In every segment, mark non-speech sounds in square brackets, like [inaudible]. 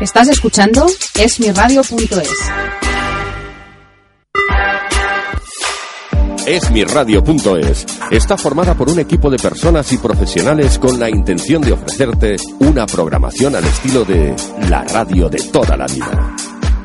Estás escuchando esmiradio.es. Esmiradio.es está formada por un equipo de personas y profesionales con la intención de ofrecerte una programación al estilo de la radio de toda la vida.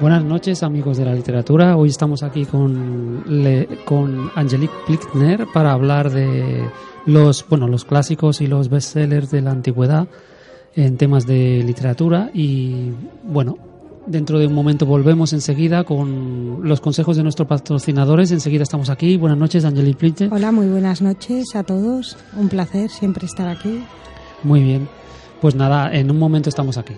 Buenas noches amigos de la literatura. Hoy estamos aquí con, Le- con Angelique Plickner para hablar de los, bueno, los clásicos y los bestsellers de la antigüedad en temas de literatura y bueno, dentro de un momento volvemos enseguida con los consejos de nuestros patrocinadores. Enseguida estamos aquí. Buenas noches Angelique Plickner. Hola, muy buenas noches a todos. Un placer siempre estar aquí. Muy bien. Pues nada, en un momento estamos aquí.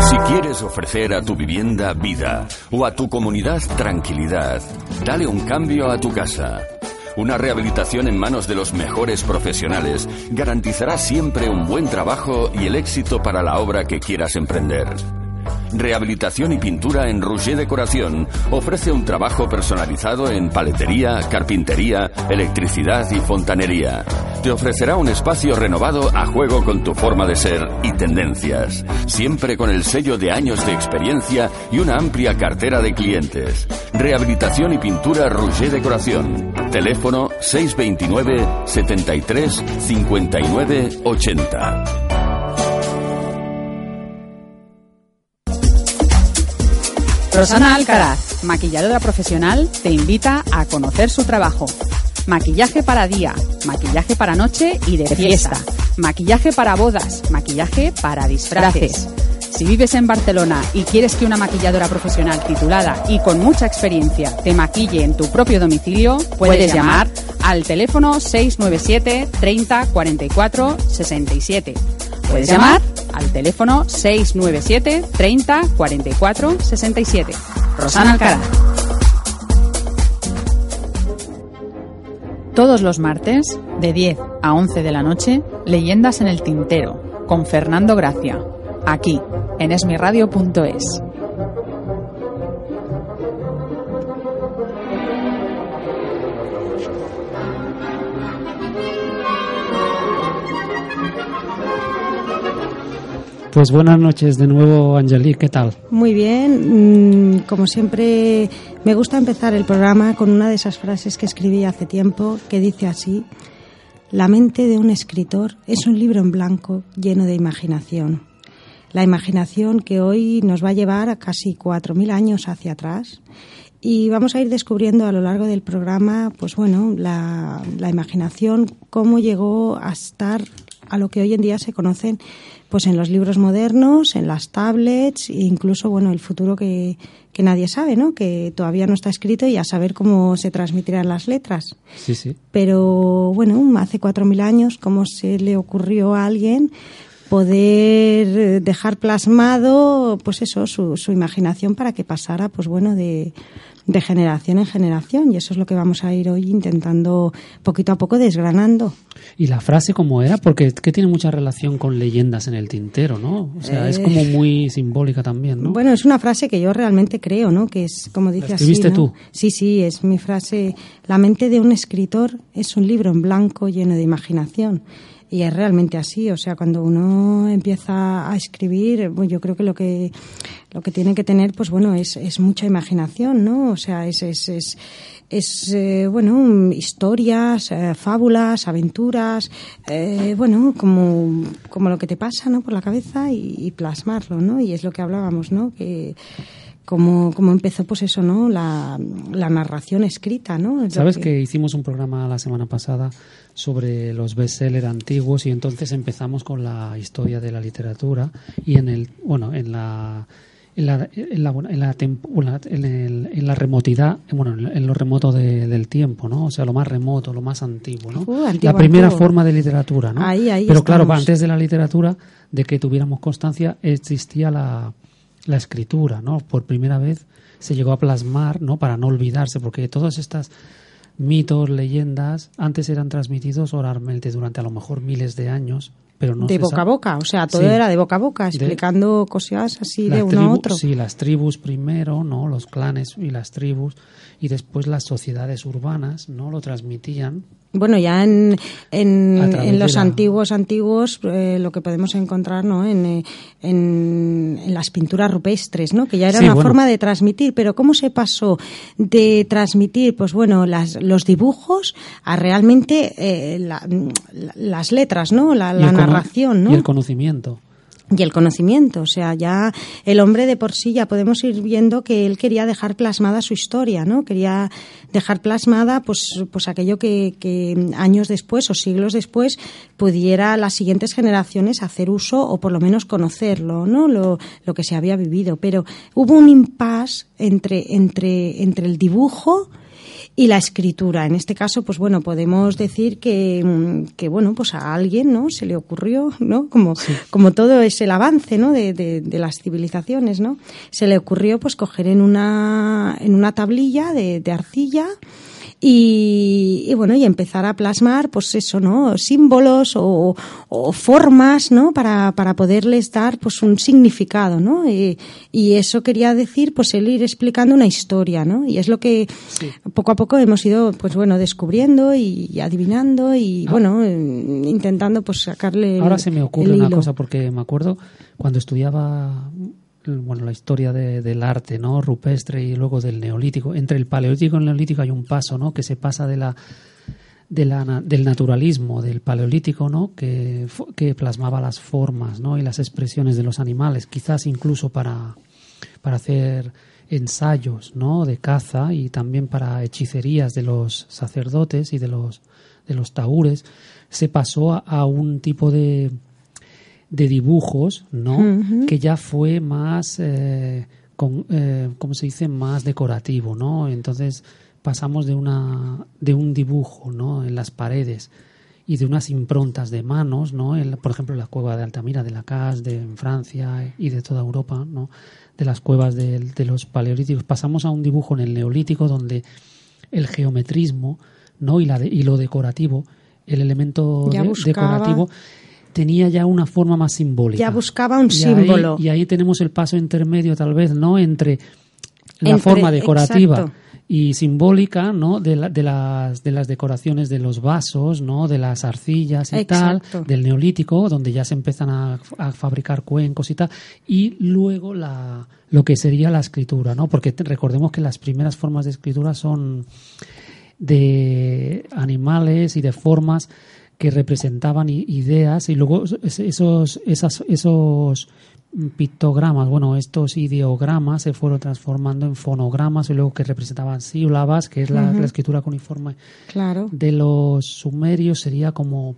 Si quieres ofrecer a tu vivienda vida o a tu comunidad tranquilidad, dale un cambio a tu casa. Una rehabilitación en manos de los mejores profesionales garantizará siempre un buen trabajo y el éxito para la obra que quieras emprender. Rehabilitación y pintura en Rouget Decoración ofrece un trabajo personalizado en paletería, carpintería, electricidad y fontanería. Te ofrecerá un espacio renovado a juego con tu forma de ser y tendencias, siempre con el sello de años de experiencia y una amplia cartera de clientes. Rehabilitación y pintura Rouget Decoración. Teléfono 629 73 59 80. Rosana Alcaraz, maquilladora profesional, te invita a conocer su trabajo. Maquillaje para día, maquillaje para noche y de fiesta, maquillaje para bodas, maquillaje para disfraces. Si vives en Barcelona y quieres que una maquilladora profesional titulada y con mucha experiencia te maquille en tu propio domicilio, puedes llamar al teléfono 697 30 44 67. Puedes llamar al teléfono 697 30 44 67. Rosana Alcaraz. Todos los martes, de 10 a 11 de la noche, Leyendas en el Tintero, con Fernando Gracia, aquí, en esmiradio.es. Pues buenas noches de nuevo Angelique, ¿qué tal? Muy bien, mm, como siempre me gusta empezar el programa con una de esas frases que escribí hace tiempo que dice así, la mente de un escritor es un libro en blanco lleno de imaginación. La imaginación que hoy nos va a llevar a casi 4.000 años hacia atrás y vamos a ir descubriendo a lo largo del programa, pues bueno, la, la imaginación, cómo llegó a estar a lo que hoy en día se conocen pues en los libros modernos, en las tablets e incluso bueno el futuro que, que nadie sabe, ¿no? Que todavía no está escrito y a saber cómo se transmitirán las letras. Sí, sí. Pero bueno, hace cuatro mil años, ¿cómo se le ocurrió a alguien poder eh, dejar plasmado, pues eso, su, su imaginación para que pasara, pues bueno, de, de generación en generación? Y eso es lo que vamos a ir hoy intentando poquito a poco desgranando. ¿Y la frase cómo era? Porque que tiene mucha relación con leyendas en el tintero, ¿no? O sea, es Eh. como muy simbólica también, ¿no? Bueno, es una frase que yo realmente creo, ¿no? Que es como dice así. escribiste ¿no? tú? Sí, sí, es mi frase. La mente de un escritor es un libro en blanco lleno de imaginación. Y es realmente así. O sea, cuando uno empieza a escribir, bueno, yo creo que lo que lo que tiene que tener, pues bueno, es, es mucha imaginación, ¿no? O sea, es, es, es, es eh, bueno, historias, eh, fábulas, aventuras, eh, bueno, como, como lo que te pasa, ¿no? Por la cabeza y, y plasmarlo, ¿no? Y es lo que hablábamos, ¿no? Que como, como empezó pues eso, ¿no? La, la narración escrita, ¿no? Es Sabes que... hicimos un programa la semana pasada sobre los bestsellers antiguos y entonces empezamos con la historia de la literatura y en el, bueno, en la en la, en la, en la, en la- en el- en la remotidad, bueno, en lo remoto de- del tiempo, ¿no? O sea, lo más remoto, lo más antiguo, ¿no? Uh, antiguo, la primera antiguo. forma de literatura, ¿no? Ahí, ahí Pero claro, antes de la literatura, de que tuviéramos constancia, existía la, la escritura, ¿no? Por primera vez se llegó a plasmar, ¿no? Para no olvidarse, porque todas estas mitos, leyendas, antes eran transmitidos oralmente durante a lo mejor miles de años, pero no de boca a boca, o sea, todo Sí. era de boca a boca, De- explicando cosas así de uno a tribu- otro. Sí, las tribus primero, ¿no? Los clanes y las tribus, y después las sociedades urbanas, ¿no? Lo transmitían. Bueno, ya en, en, A los la- antiguos, antiguos, eh, lo que podemos encontrar, ¿no? En, eh, en, en las pinturas rupestres, ¿no? Que ya era Sí, una bueno. forma de transmitir. Pero ¿cómo se pasó de transmitir, pues bueno, las, los dibujos a realmente eh, la- la- las letras, ¿no? La, la narración, ¿no? Y el conocimiento. y el conocimiento. O sea, ya el hombre de por sí ya podemos ir viendo que él quería dejar plasmada su historia, ¿no? Quería dejar plasmada, pues, pues aquello que, que años después o siglos después pudiera las siguientes generaciones hacer uso o por lo menos conocerlo, ¿no? Lo, lo que se había vivido. Pero hubo un impasse entre, entre, entre el dibujo y la escritura. En este caso, pues bueno, podemos decir que, mm, que bueno, pues a alguien, ¿no? Se le ocurrió, ¿no? Como, como todo es el avance, ¿no? De, de, de las civilizaciones, ¿no? Se le ocurrió, pues, coger en una, en una tablilla de, de arcilla y, y, bueno, y empezar a plasmar, pues eso, ¿no? Símbolos o, o formas, ¿no? Para, para poderles dar, pues, un significado, ¿no? Y, y eso quería decir, pues, el ir explicando una historia, ¿no? Y es lo que poco a poco hemos ido, pues, bueno, descubriendo y, adivinando y, bueno, eh, intentando, pues, sacarle. el- Ahora se me ocurre una cosa, porque me acuerdo cuando estudiaba bueno, la historia de- del arte no rupestre y luego del neolítico. Entre el paleolítico y el neolítico hay un paso ¿no? que se pasa de la, de la del naturalismo del paleolítico ¿no? que, que plasmaba las formas ¿no? y las expresiones de los animales, quizás incluso para, para hacer ensayos ¿no? de caza y también para hechicerías de los sacerdotes y de los, de los taúres, se pasó a, a un tipo de, de dibujos, ¿no? Que ya fue más, eh, con, eh, ¿cómo se dice? Más decorativo, ¿no? Entonces pasamos de una, de un dibujo, ¿no? En las paredes y de unas improntas de manos, ¿no? Por ejemplo, en la cueva de Altamira, de la Cas, de en Francia y de toda Europa, ¿no? De las cuevas de, los paleolíticos. Pasamos a un dibujo en el neolítico donde el geometrismo, ¿no? Y, la de- y lo decorativo, el elemento de- decorativo tenía ya una forma más simbólica. Ya buscaba un Y ahí- símbolo. y ahí tenemos el paso intermedio, tal vez, ¿no? Entre la Entre- forma decorativa exacto. y simbólica, ¿no? De, la- de las, de las decoraciones de los vasos, ¿no? De las arcillas y Exacto. tal, del neolítico, donde ya se empiezan a, a fabricar cuencos y tal. Y luego la, lo que sería la escritura, ¿no? Porque recordemos que las primeras formas de escritura son de animales y de formas que representaban ideas y luego es- esos esas, esos pictogramas, bueno, estos ideogramas se fueron transformando en fonogramas y luego que representaban sílabas, que es la, la escritura cuneiforme Claro. de los sumerios sería como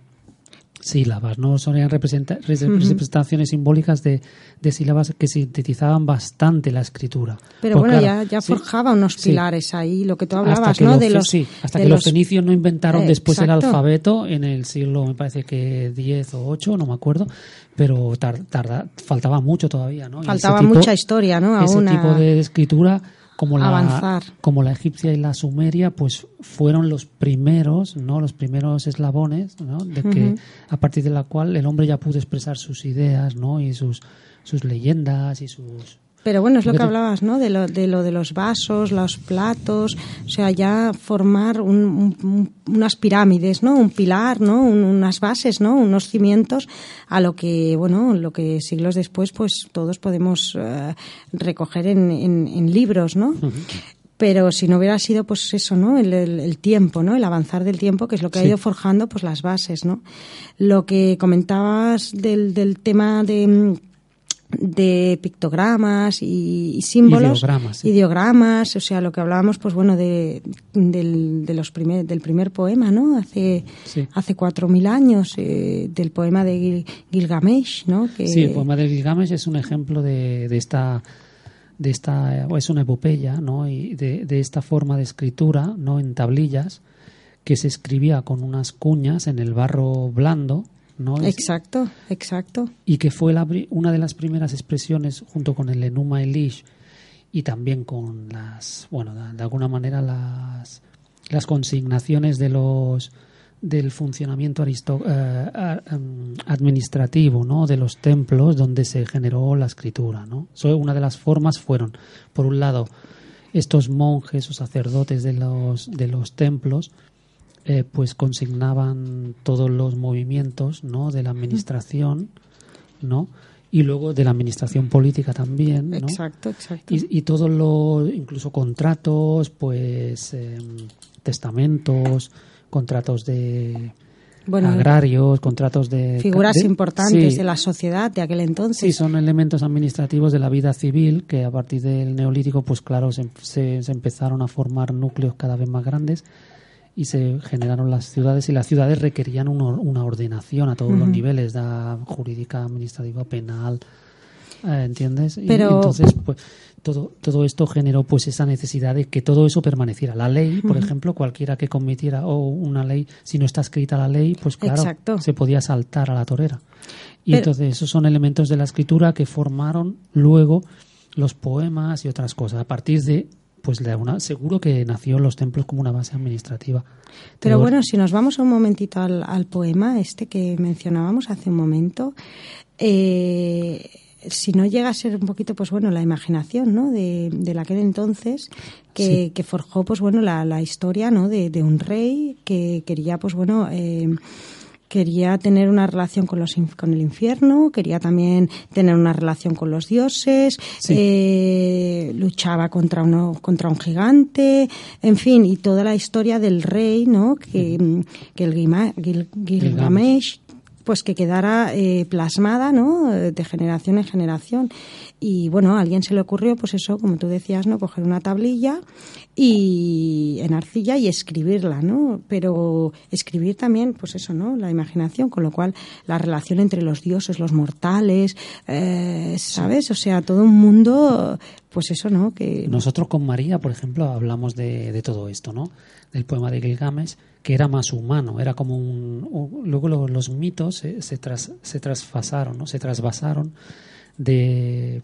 sílabas, ¿no? Son representa- re- representaciones simbólicas de, de sílabas que sintetizaban bastante la escritura. Pero Pues bueno, claro, ya, ya sí. forjaba unos Sí. pilares ahí, lo que tú Hasta hablabas, que ¿no? los de fe- los, sí, hasta de que los fenicios no inventaron Eh, después el alfabeto en el siglo, me parece que 10 o 8, no me acuerdo, pero tar- tarda- faltaba mucho todavía, ¿no? Faltaba tipo- mucha historia, ¿no? Ese tipo de escritura como la avanzar. como la egipcia y la sumeria, pues fueron los primeros, ¿no? Los primeros eslabones, ¿no? De que a partir de la cual el hombre ya pudo expresar sus ideas, ¿no? Y sus sus leyendas y sus Pero bueno, es lo que hablabas, ¿no? De lo, de lo de los vasos, los platos, o sea, ya formar unas pirámides, ¿no? Un pilar, ¿no? unas bases, ¿no? Unos cimientos a lo que, bueno, lo que siglos después, pues todos podemos eh, recoger en, en, libros, ¿no? pero si no hubiera sido pues eso no el, tiempo no el avanzar del tiempo que es lo que ha ido forjando pues las bases no lo que comentabas del, del tema de de pictogramas y, símbolos. Ideogramas, ideogramas o sea lo que hablábamos pues bueno de, del, de los primer, del primer poema no hace hace cuatro mil años eh, del poema de Gilgamesh no sí el poema de Gilgamesh es un ejemplo de, de esta de esta es una epopeya no y de, de esta forma de escritura no en tablillas que se escribía con unas cuñas en el barro blando ¿no? Exacto, exacto. Y que fue la, una de las primeras expresiones junto con el Enuma Elish y también con las, bueno, de, alguna manera las, las consignaciones de los del funcionamiento eh, em, administrativo ¿no? de los templos donde se generó la escritura. ¿no? una de las formas fueron, por un lado, estos monjes o sacerdotes de los, de los templos eh, pues consignaban todos los movimientos ¿no? de la administración, ¿no? y luego de la administración política también, ¿no? Exacto, exacto. Y, y todos los, incluso contratos, pues em, testamentos, contratos de agrarios, contratos de... Figuras importantes de la sociedad de aquel entonces. Sí, son elementos administrativos de la vida civil que a partir del neolítico, pues claro, se, se empezaron a formar núcleos cada vez más grandes y se generaron las ciudades y las ciudades requerían una ordenación a todos los niveles, da jurídica, administrativa, penal, eh, ¿entiendes? Pero... entonces, pues todo, todo esto generó pues esa necesidad de que todo eso permaneciera. La ley, por ejemplo, cualquiera que cometiera o una ley, si no está escrita la ley, pues claro, se podía saltar a la torera. Y entonces esos son elementos de la escritura que formaron luego los poemas y otras cosas. A partir de pues una, seguro que nació los templos como una base administrativa. Pero bueno, si nos vamos un momentito al, poema este que mencionábamos hace un momento, eh, si no llega a ser un poquito, pues bueno, la imaginación, ¿no? De, de aquel entonces que, que, forjó, pues bueno, la, la historia, ¿no? De, de, un rey que quería, pues bueno, eh, quería tener una relación con, los, con el infierno, quería también tener una relación con los dioses, eh, luchaba contra, uno, contra un gigante, en fin, y toda la historia del rey, ¿no? Que, que el Gilgamesh, pues que quedara eh, plasmada, ¿no? De generación en generación. Y bueno, a alguien se le ocurrió, pues eso, como tú decías, ¿no? Coger una tablilla y en arcilla y escribirla, ¿no? Pero escribir también, pues eso, ¿no? La imaginación, con lo cual la relación entre los dioses, los mortales, eh, ¿sabes? O sea, todo un mundo, pues eso, ¿no? Que nosotros con María, por ejemplo, hablamos de, de todo esto, ¿no? Del poema de Gilgamesh, que era más humano, era como un, luego los, mitos se, se, tras, se trasfasaron, ¿no? Se trasvasaron de,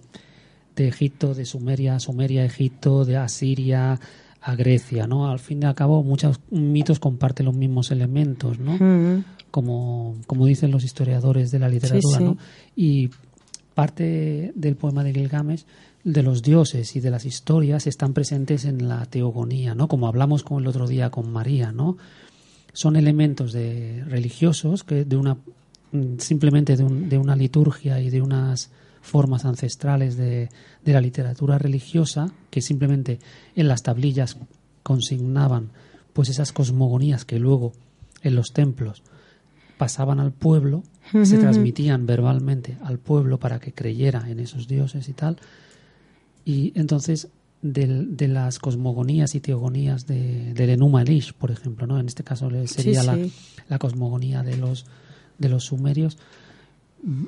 de Egipto, de Sumeria, Sumeria, Egipto, de Asiria a Grecia, ¿no? Al fin y al cabo, muchos mitos comparten los mismos elementos, ¿no? como, como dicen los historiadores de la literatura, ¿no? Y parte del poema de Gilgamesh de los dioses y de las historias están presentes en la teogonía, ¿no? Como hablamos con el otro día con María, ¿no? Son elementos de religiosos que de una simplemente de, de una liturgia y de unas formas ancestrales de, de la literatura religiosa que simplemente en las tablillas consignaban pues esas cosmogonías que luego en los templos pasaban al pueblo, se transmitían verbalmente al pueblo para que creyera en esos dioses y tal. Y entonces de, las cosmogonías y teogonías de, del Enuma Elish, por ejemplo, ¿no? En este caso sería La, la, cosmogonía de los, de los sumerios.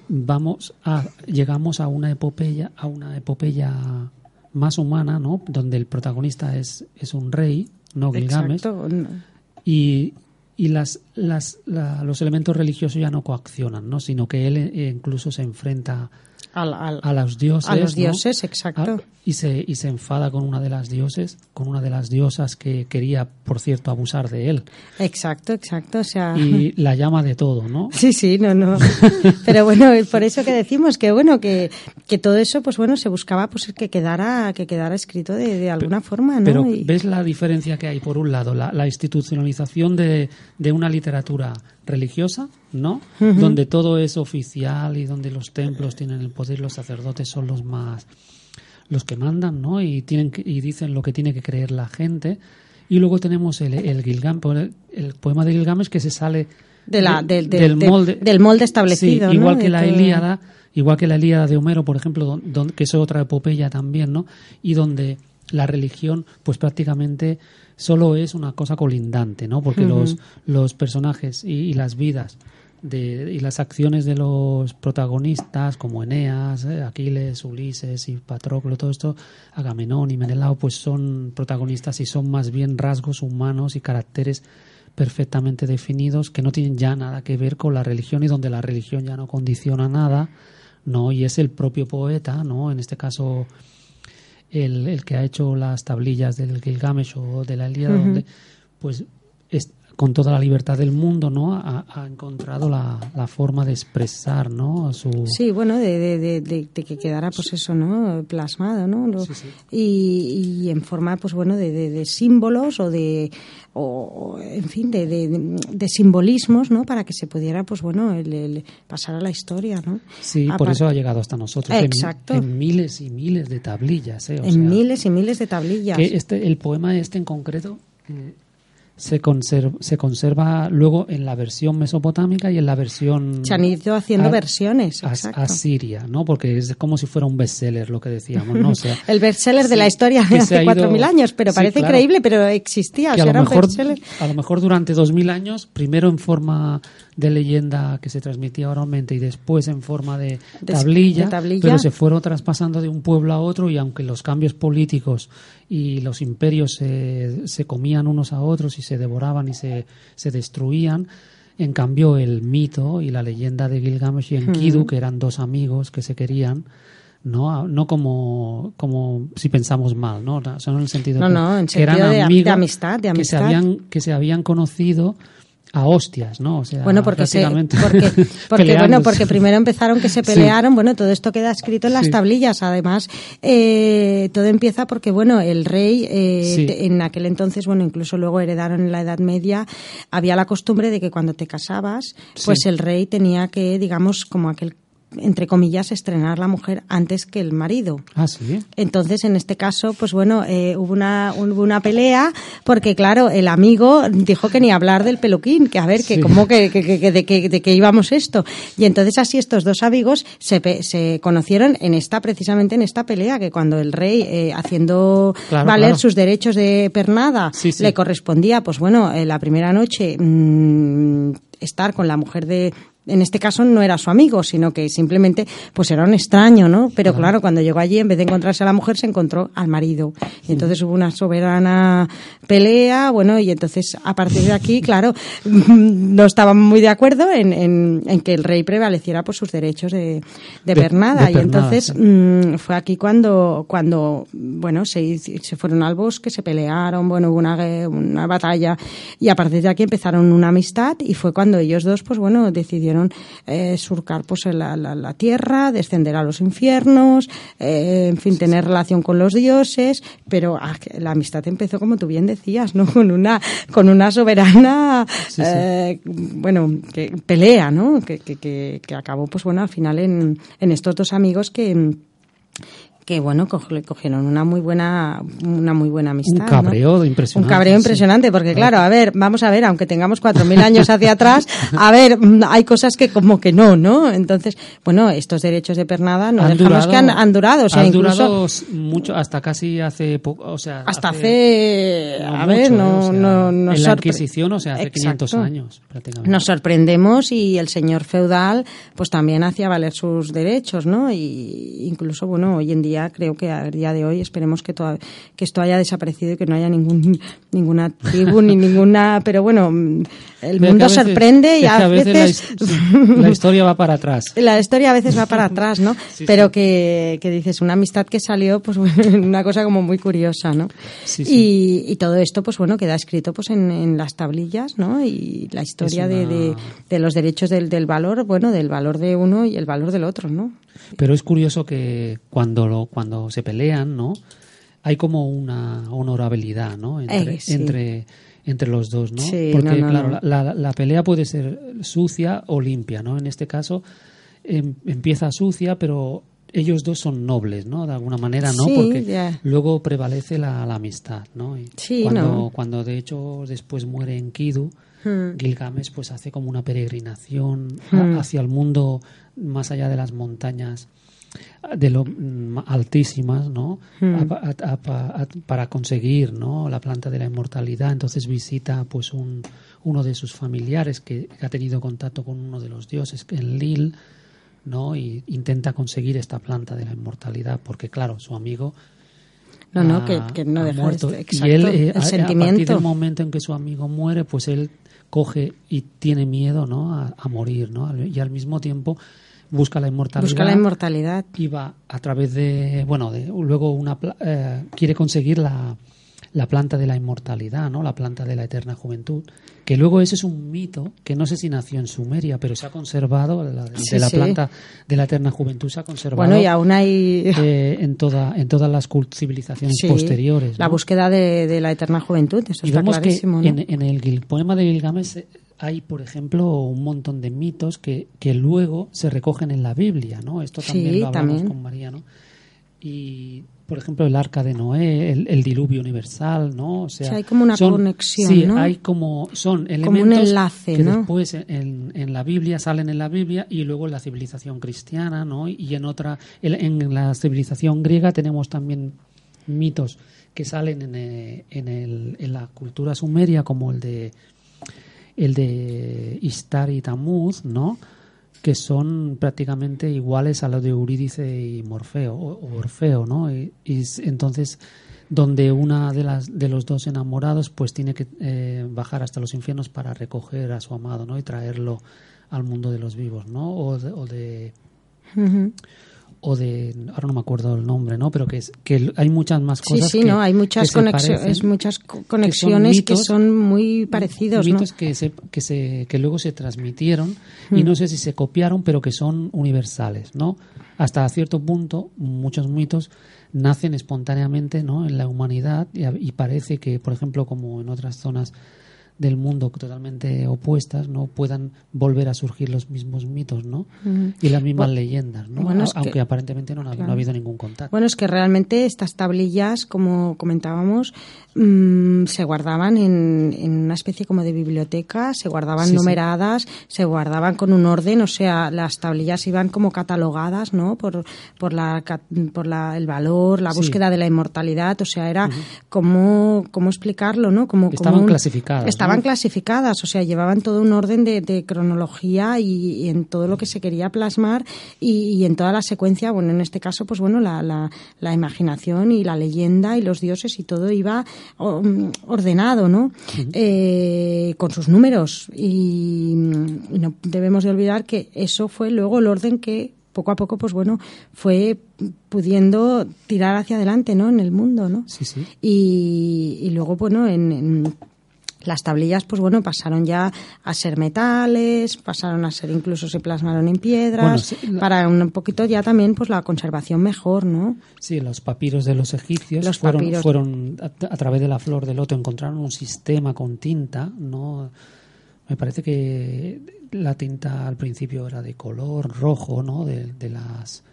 Vamos a llegamos a una epopeya a una epopeya más humana no donde el protagonista es es un rey no Gilgamesh. Y y las, las los elementos religiosos ya no coaccionan no sino que él eh, incluso se enfrenta Al- al- a los dioses. a los ¿no? dioses, exacto. Ah, y, se, y se enfada con una de las dioses, con una de las diosas que quería, por cierto, abusar de él. Exacto, exacto. O sea, Y la llama de todo, ¿no? [laughs] Sí, sí, no, no. [laughs] Pero bueno, por eso que decimos que bueno, que, que todo eso, pues bueno, se buscaba pues que quedara, que quedara escrito de, de alguna forma, ¿no? Pero Y- ves la diferencia que hay, por un lado, la, la institucionalización de, de una literatura religiosa, ¿no? Donde todo es oficial y donde los templos tienen el poder los sacerdotes son los más los que mandan, ¿no? Y tienen que- y dicen lo que tiene que creer la gente. Y luego tenemos el, el Gilgam, el, poema de Gilgamesh que se sale De la- de- del- del- del de- molde del molde establecido, igual que la. Ilíada, igual que la Ilíada de Homero, por ejemplo, don- don- que es otra epopeya también, ¿no? Y donde la religión, pues prácticamente solo es una cosa colindante, ¿no? Porque los, los personajes y, y las vidas de, y las acciones de los protagonistas, como Eneas, eh, Aquiles, Ulises y Patroclo, todo esto, Agamenón y Menelao, pues son protagonistas y son más bien rasgos humanos y caracteres perfectamente definidos que no tienen ya nada que ver con la religión y donde la religión ya no condiciona nada, ¿no? Y es el propio poeta, ¿no? En este caso, el, el que ha hecho las tablillas del Gilgamesh o de la Ilíada, donde, pues, es- con toda la libertad del mundo, ¿no? Ha, ha encontrado la, la forma de expresar, ¿no? Su, Sí, bueno, de, de, de, de- de que quedara, pues eso, ¿no? Plasmado, ¿no? Lo- Sí, sí. Y, y en forma, pues bueno, de, símbolos o de, o, en fin, de, simbolismos, ¿no? Para que se pudiera, pues bueno, el, el pasar a la historia, ¿no? Sí, por eso ha llegado hasta nosotros. en- Exacto. En, miles y miles de tablillas, ¿eh? O en sea, miles y miles de tablillas. que este, el poema este en concreto eh, se, conserva, se conserva luego en la versión mesopotámica y en la versión Se han ido haciendo a- versiones, exacto. asiria, ¿no? Porque es como si fuera un bestseller lo que decíamos, ¿no? O sea, [laughs] el bestseller de sí, la historia de hace ido- 4.000 años, pero Sí, parece claro. increíble, pero existía, o que a sea, lo, era un mejor, a lo mejor durante dos mil años, primero en forma de leyenda que se transmitía oralmente y después en forma de De- tablilla, de tablilla. pero se fueron traspasando de un pueblo a otro y aunque los cambios políticos y los imperios se, se comían unos a otros y se devoraban y se, se destruían, en cambio el mito y la leyenda de Gilgamesh y Enkidu, que eran dos amigos que se querían, no, no como, como si pensamos mal, ¿no? O sea, en el sentido No, que- no, en que eran de- de amigos amistad, de que se amistad. habían que se habían conocido a hostias, ¿no? O sea, Bueno, porque, se, [laughs] porque, bueno, porque primero empezaron que se [laughs] Sí. pelearon, bueno, todo esto queda escrito en las Sí. tablillas, además, eh, todo empieza porque, bueno, el rey, eh, Sí. te- en aquel entonces, bueno, incluso luego heredaron en la Edad Media, había la costumbre de que cuando te casabas, pues el rey tenía que, digamos, como aquel entre comillas, estrenar la mujer antes que el marido. Ah, sí. Entonces, en este caso, pues bueno, eh, hubo, una, hubo una pelea porque, claro, el amigo dijo que ni hablar del peluquín, que a ver, que Sí. cómo que, que- que- de, que, de que íbamos esto. Y entonces así estos dos amigos se, se conocieron en esta, precisamente en esta pelea, que cuando el rey, eh, haciendo Claro, valer claro. sus derechos de pernada, Sí, sí. le correspondía, pues bueno, eh, la primera noche mm, estar con la mujer de en este caso no era su amigo, sino que simplemente pues era un extraño, ¿no? Pero claro, cuando llegó allí, en vez de encontrarse a la mujer, se encontró al marido. Y entonces hubo una soberana pelea, bueno, y entonces a partir de aquí, [laughs] claro, [laughs] no estaban muy de acuerdo en, en- en que el rey prevaleciera por sus derechos de, de De- pernada. de y entonces sí. mm, fue aquí cuando, cuando bueno, se, se fueron al bosque, se pelearon, bueno, hubo una, una batalla y a partir de aquí empezaron una amistad y fue cuando ellos dos, pues bueno, decidieron eh, surcar pues la, la- la tierra, descender a los infiernos, eh, en fin, tener relación con los dioses, pero ah, la amistad empezó como tú bien decías, ¿no? [laughs] Con una, con una soberana, Sí, sí. eh, bueno, que pelea, ¿no? Que, que, que, que acabó, pues bueno, al final en, en estos dos amigos que que bueno, cogieron una muy buena una muy buena amistad. Un cabreo ¿no? impresionante, Un cabreo sí. impresionante, porque claro, a ver, vamos a ver, aunque tengamos cuatro mil años hacia atrás, [laughs] a ver, mm, hay cosas que como que no, ¿no? Entonces, bueno, estos derechos de pernada no Han dejamos durado- que han, han durado, o sea, han incluso durado mucho, hasta casi hace poco, o sea, hasta hace, no a ver, mucho, no, ¿eh? O sea, no, nos en la Inquisición, o sea, hace 500 Exacto. años, prácticamente. Nos sorprendemos y el señor feudal pues también hacía valer sus derechos, ¿no? Y incluso, bueno, hoy en día creo que a día de hoy esperemos que, que esto haya desaparecido y que no haya ningún, ninguna tribu ni ninguna. Pero bueno, el mundo sorprende y [laughs] a, veces. la, historia va para atrás. [laughs] La historia a veces va para atrás, ¿no? pero Que, que dices, una amistad que salió, pues [laughs] una cosa como muy curiosa, ¿no? Y, y, todo esto, pues bueno, queda escrito pues en, en las tablillas, ¿no? Y la historia de, de, de, los derechos del, del valor, bueno, del valor de uno y el valor del otro, ¿no? Pero es curioso que cuando, lo, cuando se pelean, ¿no? Hay como una honorabilidad, ¿no? Entre, entre, entre los dos, ¿no? Porque, claro, La, la, pelea puede ser sucia o limpia, ¿no? En este caso em, empieza sucia, pero ellos dos son nobles, ¿no? De alguna manera, ¿no? Porque luego prevalece la, amistad, ¿no? sí, cuando, cuando de hecho después muere Enkidu, hmm. Gilgamesh pues hace como una peregrinación hmm. hacia el mundo más allá de las montañas de lo mm, altísimas, ¿no? Hmm. para conseguir, ¿no? La planta de la inmortalidad. Entonces visita, pues, un, uno de sus familiares que, ha tenido contacto con uno de los dioses, en Lil, ¿no? Y intenta conseguir esta planta de la inmortalidad, porque claro, su amigo no, no, que, no deja muerto. y él, eh, el sentimiento. a, partir del momento en que su amigo muere, pues él coge y tiene miedo, ¿no? A, a morir, ¿no? Y al mismo tiempo busca la inmortalidad. Busca la inmortalidad. Y va a través de, bueno, de, luego una, eh, quiere conseguir la, la planta de la inmortalidad, ¿no? La planta de la eterna juventud. Que luego ese es un mito que no sé si nació en Sumeria, pero se ha conservado, de la, planta de la eterna juventud se ha conservado. Bueno, y aún hay... Eh, en, toda, en todas las civilizaciones posteriores. La búsqueda de, la eterna juventud, eso está clarísimo, que en, el poema de Gilgamesh hay, por ejemplo, un montón de mitos que, que luego se recogen en la Biblia, ¿no? Esto también lo hablamos con María, ¿no? Y, por ejemplo, el arca de Noé, el, diluvio universal, ¿no? O sea, hay como una conexión, sí, hay como, son elementos que después en, en, la Biblia salen en la Biblia y luego en la civilización cristiana, ¿no? Y en otra, en la civilización griega tenemos también mitos que salen en, eh, en, el, en la cultura sumeria como el de el de Istar y Tamuz, ¿no? Que son prácticamente iguales a los de Eurídice y Morfeo o, Orfeo, ¿no? Y, entonces donde una de las de los dos enamorados pues tiene que eh, bajar hasta los infiernos para recoger a su amado, ¿no? Y traerlo al mundo de los vivos, ¿no? O de, o de ahora no me acuerdo el nombre no pero que es que hay muchas más cosas sí sí no hay muchas conexiones muchas conexiones que son, muy parecidos mitos que se que se que luego se transmitieron y mm. no sé si se copiaron pero que son universales no hasta cierto punto muchos mitos nacen espontáneamente no en la humanidad y parece que por ejemplo como en otras zonas del mundo totalmente opuestas no puedan volver a surgir los mismos mitos no y las mismas leyendas no aunque aparentemente no, ha habido ningún contacto. Bueno es que realmente estas tablillas como comentábamos mm, se guardaban en, en, una especie como de biblioteca se guardaban numeradas se guardaban con un orden o sea las tablillas iban como catalogadas no por por la por la, el valor la búsqueda de la inmortalidad o sea era como cómo explicarlo no como estaban clasificadas estaban clasificadas, o sea, llevaban todo un orden de, cronología y, en todo lo que se quería plasmar y, en toda la secuencia, bueno, en este caso, pues bueno, la, la, imaginación y la leyenda y los dioses y todo iba ordenado, ¿no? Eh, con sus números y, no debemos de olvidar que eso fue luego el orden que poco a poco, pues bueno, fue pudiendo tirar hacia adelante, ¿no? En el mundo, ¿no? Sí, sí. Y, luego, bueno, en las tablillas, pues bueno, pasaron ya a ser metales, pasaron a ser incluso se plasmaron en piedras, para un poquito ya también pues la conservación mejor, ¿no? Sí, los papiros de los egipcios los fueron, fueron a, través de la flor de loto encontraron un sistema con tinta, ¿no? Me parece que la tinta al principio era de color rojo, ¿no? De, de las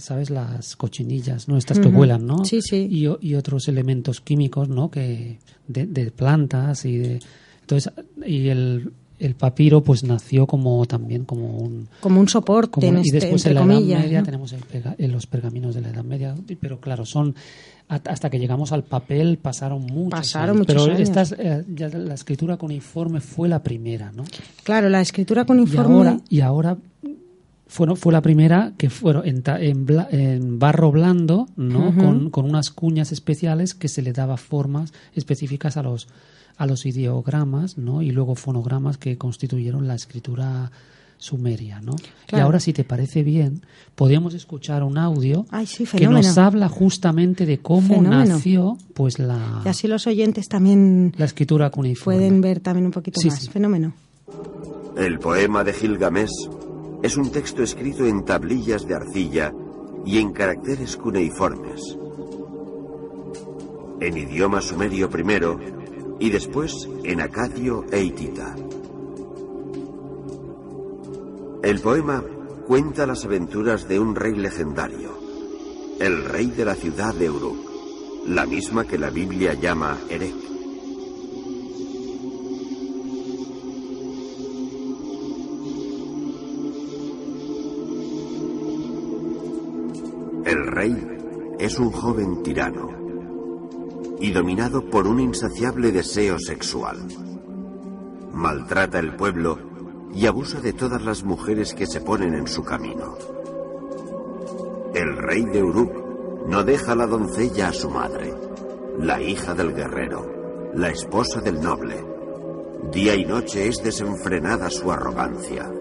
¿sabes? Las cochinillas, ¿no? Estas que vuelan, ¿no? Sí, sí. Y, y, otros elementos químicos, ¿no? Que de, de plantas y de... Entonces, y el, el papiro pues nació como también como un como un soporte en y este, después en la Edad Media tenemos el los pergaminos de la Edad Media pero claro son hasta que llegamos al papel pasaron muchos pasaron años. muchos pero años. Estas, eh, ya la escritura con informe fue la primera no claro la escritura con informe y ahora fue, fue la primera que fueron en, en, en barro blando, ¿no? con, con, unas cuñas especiales que se le daba formas específicas a los, a los ideogramas, ¿no? Y luego fonogramas que constituyeron la escritura sumeria, ¿no? Y ahora, si te parece bien, podríamos escuchar un audio que nos habla justamente de cómo nació, pues la. Y así los oyentes también. La escritura cuneiforme. Pueden ver también un poquito más. Fenómeno. El poema de Gilgamesh es un texto escrito en tablillas de arcilla y en caracteres cuneiformes. En idioma sumerio primero y después en acadio e hitita. El poema cuenta las aventuras de un rey legendario, el rey de la ciudad de Uruk, la misma que la Biblia llama Erek. Es un joven tirano y dominado por un insaciable deseo sexual. Maltrata el pueblo y abusa de todas las mujeres que se ponen en su camino. El rey de Uruk no deja la doncella a su madre, la hija del guerrero, la esposa del noble. Día y noche es desenfrenada su arrogancia.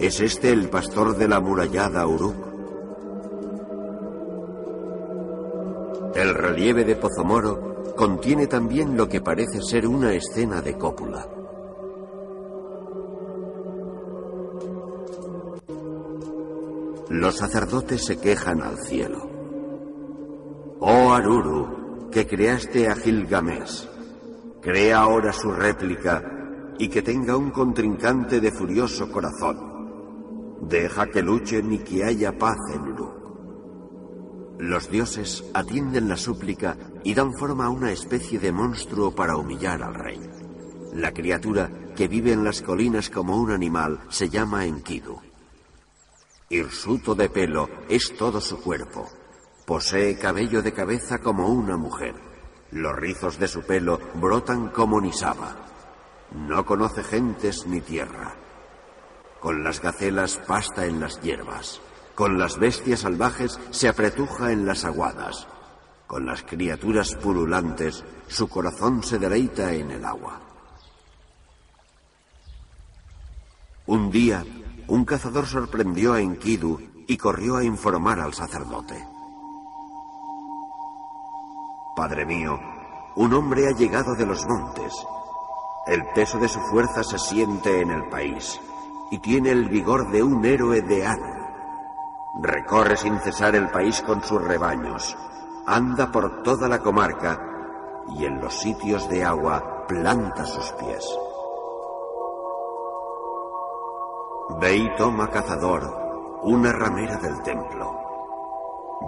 ¿Es este el pastor de la amurallada Uruk? Relieve de Pozomoro contiene también lo que parece ser una escena de cópula. Los sacerdotes se quejan al cielo. Oh Aruru, que creaste a Gilgamesh, crea ahora su réplica y que tenga un contrincante de furioso corazón. Deja que luchen y que haya paz en Uruk. Los dioses atienden la súplica y dan forma a una especie de monstruo para humillar al rey. La criatura, que vive en las colinas como un animal, se llama Enkidu. Hirsuto de pelo es todo su cuerpo. Posee cabello de cabeza como una mujer. Los rizos de su pelo brotan como Nisaba. No conoce gentes ni tierra. Con las gacelas pasta en las hierbas. Con las bestias salvajes se apretuja en las aguadas. Con las criaturas pululantes su corazón se deleita en el agua. Un día un cazador sorprendió a Enkidu y corrió a informar al sacerdote. Padre mío, un hombre ha llegado de los montes. El peso de su fuerza se siente en el país y tiene el vigor de un héroe de Anu. Recorre sin cesar el país con sus rebaños, anda por toda la comarca y en los sitios de agua planta sus pies. Ve y toma, cazador, una ramera del templo.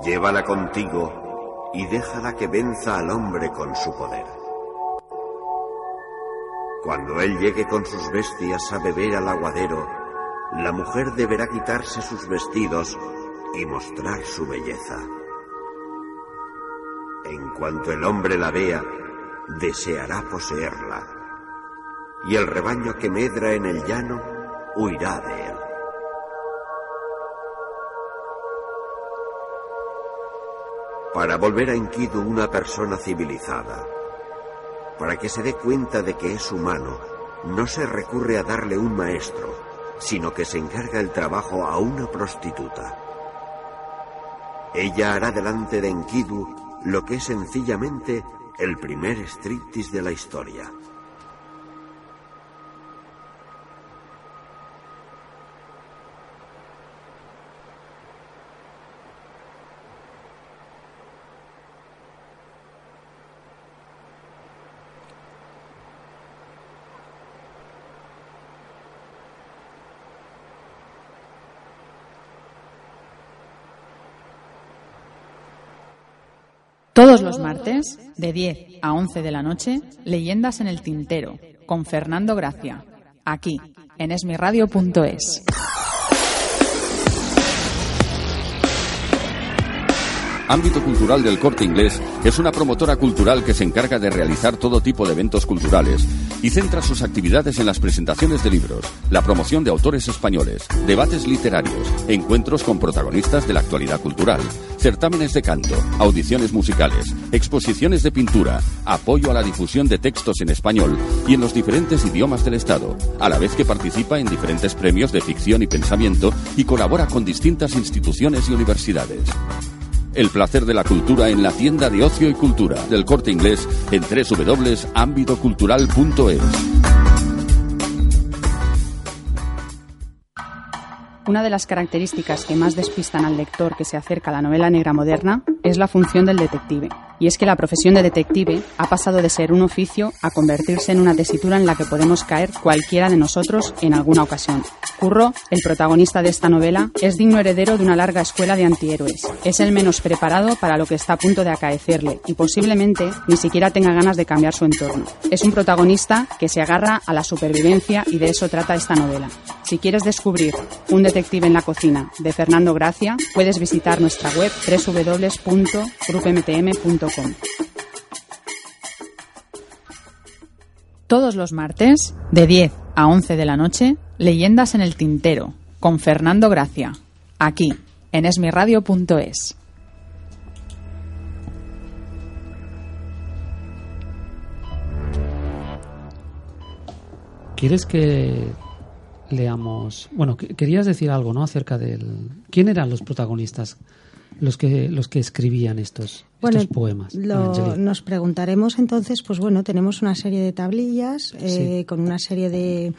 Llévala contigo y déjala que venza al hombre con su poder. Cuando él llegue con sus bestias a beber al aguadero, la mujer deberá quitarse sus vestidos y mostrar su belleza. En cuanto el hombre la vea, deseará poseerla. Y el rebaño que medra en el llano huirá de él. Para volver a Enkidu una persona civilizada, para que se dé cuenta de que es humano, no se recurre a darle un maestro, sino que se encarga el trabajo a una prostituta. Ella hará delante de Enkidu lo que es sencillamente el primer striptease de la historia. Todos los martes, de 10 a 11 de la noche, Leyendas en el Tintero, con Fernando Gracia, aquí, en esmiradio.es. Ámbito Cultural del Corte Inglés es una promotora cultural que se encarga de realizar todo tipo de eventos culturales y centra sus actividades en las presentaciones de libros, la promoción de autores españoles, debates literarios, encuentros con protagonistas de la actualidad cultural, certámenes de canto, audiciones musicales, exposiciones de pintura, apoyo a la difusión de textos en español y en los diferentes idiomas del Estado, a la vez que participa en diferentes premios de ficción y pensamiento y colabora con distintas instituciones y universidades. El placer de la cultura en la tienda de ocio y cultura del corte inglés en www.ambitocultural.es. Una de las características que más despistan al lector que se acerca a la novela negra moderna es la función del detective. Y es que la profesión de detective ha pasado de ser un oficio a convertirse en una tesitura en la que podemos caer cualquiera de nosotros en alguna ocasión. Curro, el protagonista de esta novela, es digno heredero de una larga escuela de antihéroes. Es el menos preparado para lo que está a punto de acaecerle y posiblemente ni siquiera tenga ganas de cambiar su entorno. Es un protagonista que se agarra a la supervivencia y de eso trata esta novela. Si quieres descubrir un detective en la cocina de Fernando Gracia, puedes visitar nuestra web www.grupmtm.com. Todos los martes, de 10 a 11 de la noche, Leyendas en el Tintero, con Fernando Gracia, aquí, en esmiradio.es. ¿Quieres que leamos? Bueno, querías decir algo, ¿no? Acerca del. ¿Quién eran los protagonistas? los que los que escribían estos, estos poemas. nos preguntaremos entonces, pues bueno, tenemos una serie de tablillas eh, con una serie de,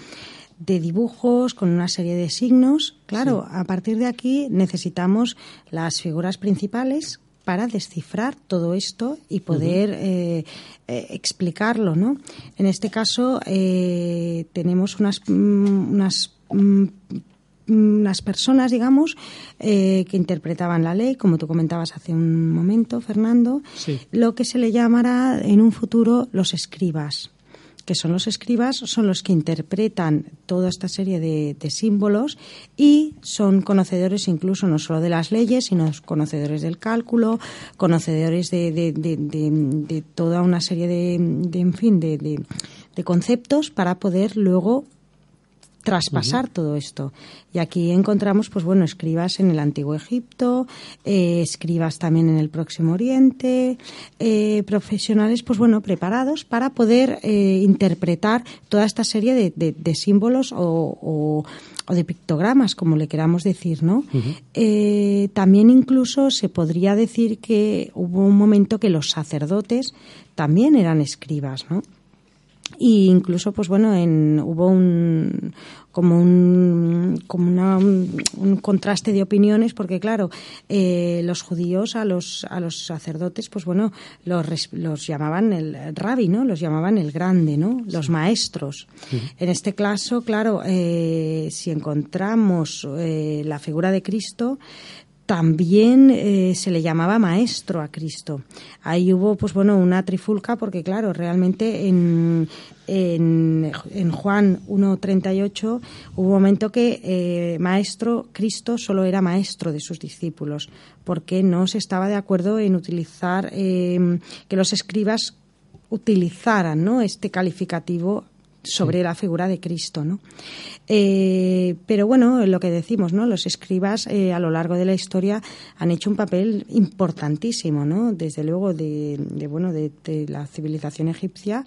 de dibujos, con una serie de signos. Claro, a partir de aquí necesitamos las figuras principales para descifrar todo esto y poder eh, eh, explicarlo, ¿no? En este caso tenemos unas, mm, unas mm, unas personas, digamos, eh, que interpretaban la ley, como tú comentabas hace un momento, Fernando, lo que se le llamará en un futuro los escribas que son los escribas, son los que interpretan toda esta serie de, símbolos y son conocedores incluso no solo de las leyes, sino conocedores del cálculo, conocedores de, de toda una serie de, en fin, de, conceptos para poder luego traspasar todo esto. Y aquí encontramos, pues bueno, escribas en el Antiguo Egipto, eh, escribas también en el Próximo Oriente, eh, profesionales, pues bueno, preparados para poder eh, interpretar toda esta serie de, símbolos o, de pictogramas, como le queramos decir, ¿no? también incluso se podría decir que hubo un momento que los sacerdotes también eran escribas, ¿no? Y incluso pues bueno en, hubo un como un como una, un, contraste de opiniones porque claro eh, los judíos a los a los sacerdotes pues bueno los, los llamaban el rabbi no los llamaban el grande no los maestros. En este caso claro eh, si encontramos eh, la figura de Cristo también eh, se le llamaba maestro a Cristo. Ahí hubo, pues bueno, una trifulca porque, claro, realmente en, en, en Juan 1.38 hubo un momento que eh, maestro, Cristo solo era maestro de sus discípulos porque no se estaba de acuerdo en utilizar, eh, que los escribas utilizaran ¿no? este calificativo sobre la figura de Cristo, ¿no? Eh, pero bueno, lo que decimos, ¿no? Los escribas eh, a lo largo de la historia han hecho un papel importantísimo, ¿no? Desde luego de, bueno de, la civilización egipcia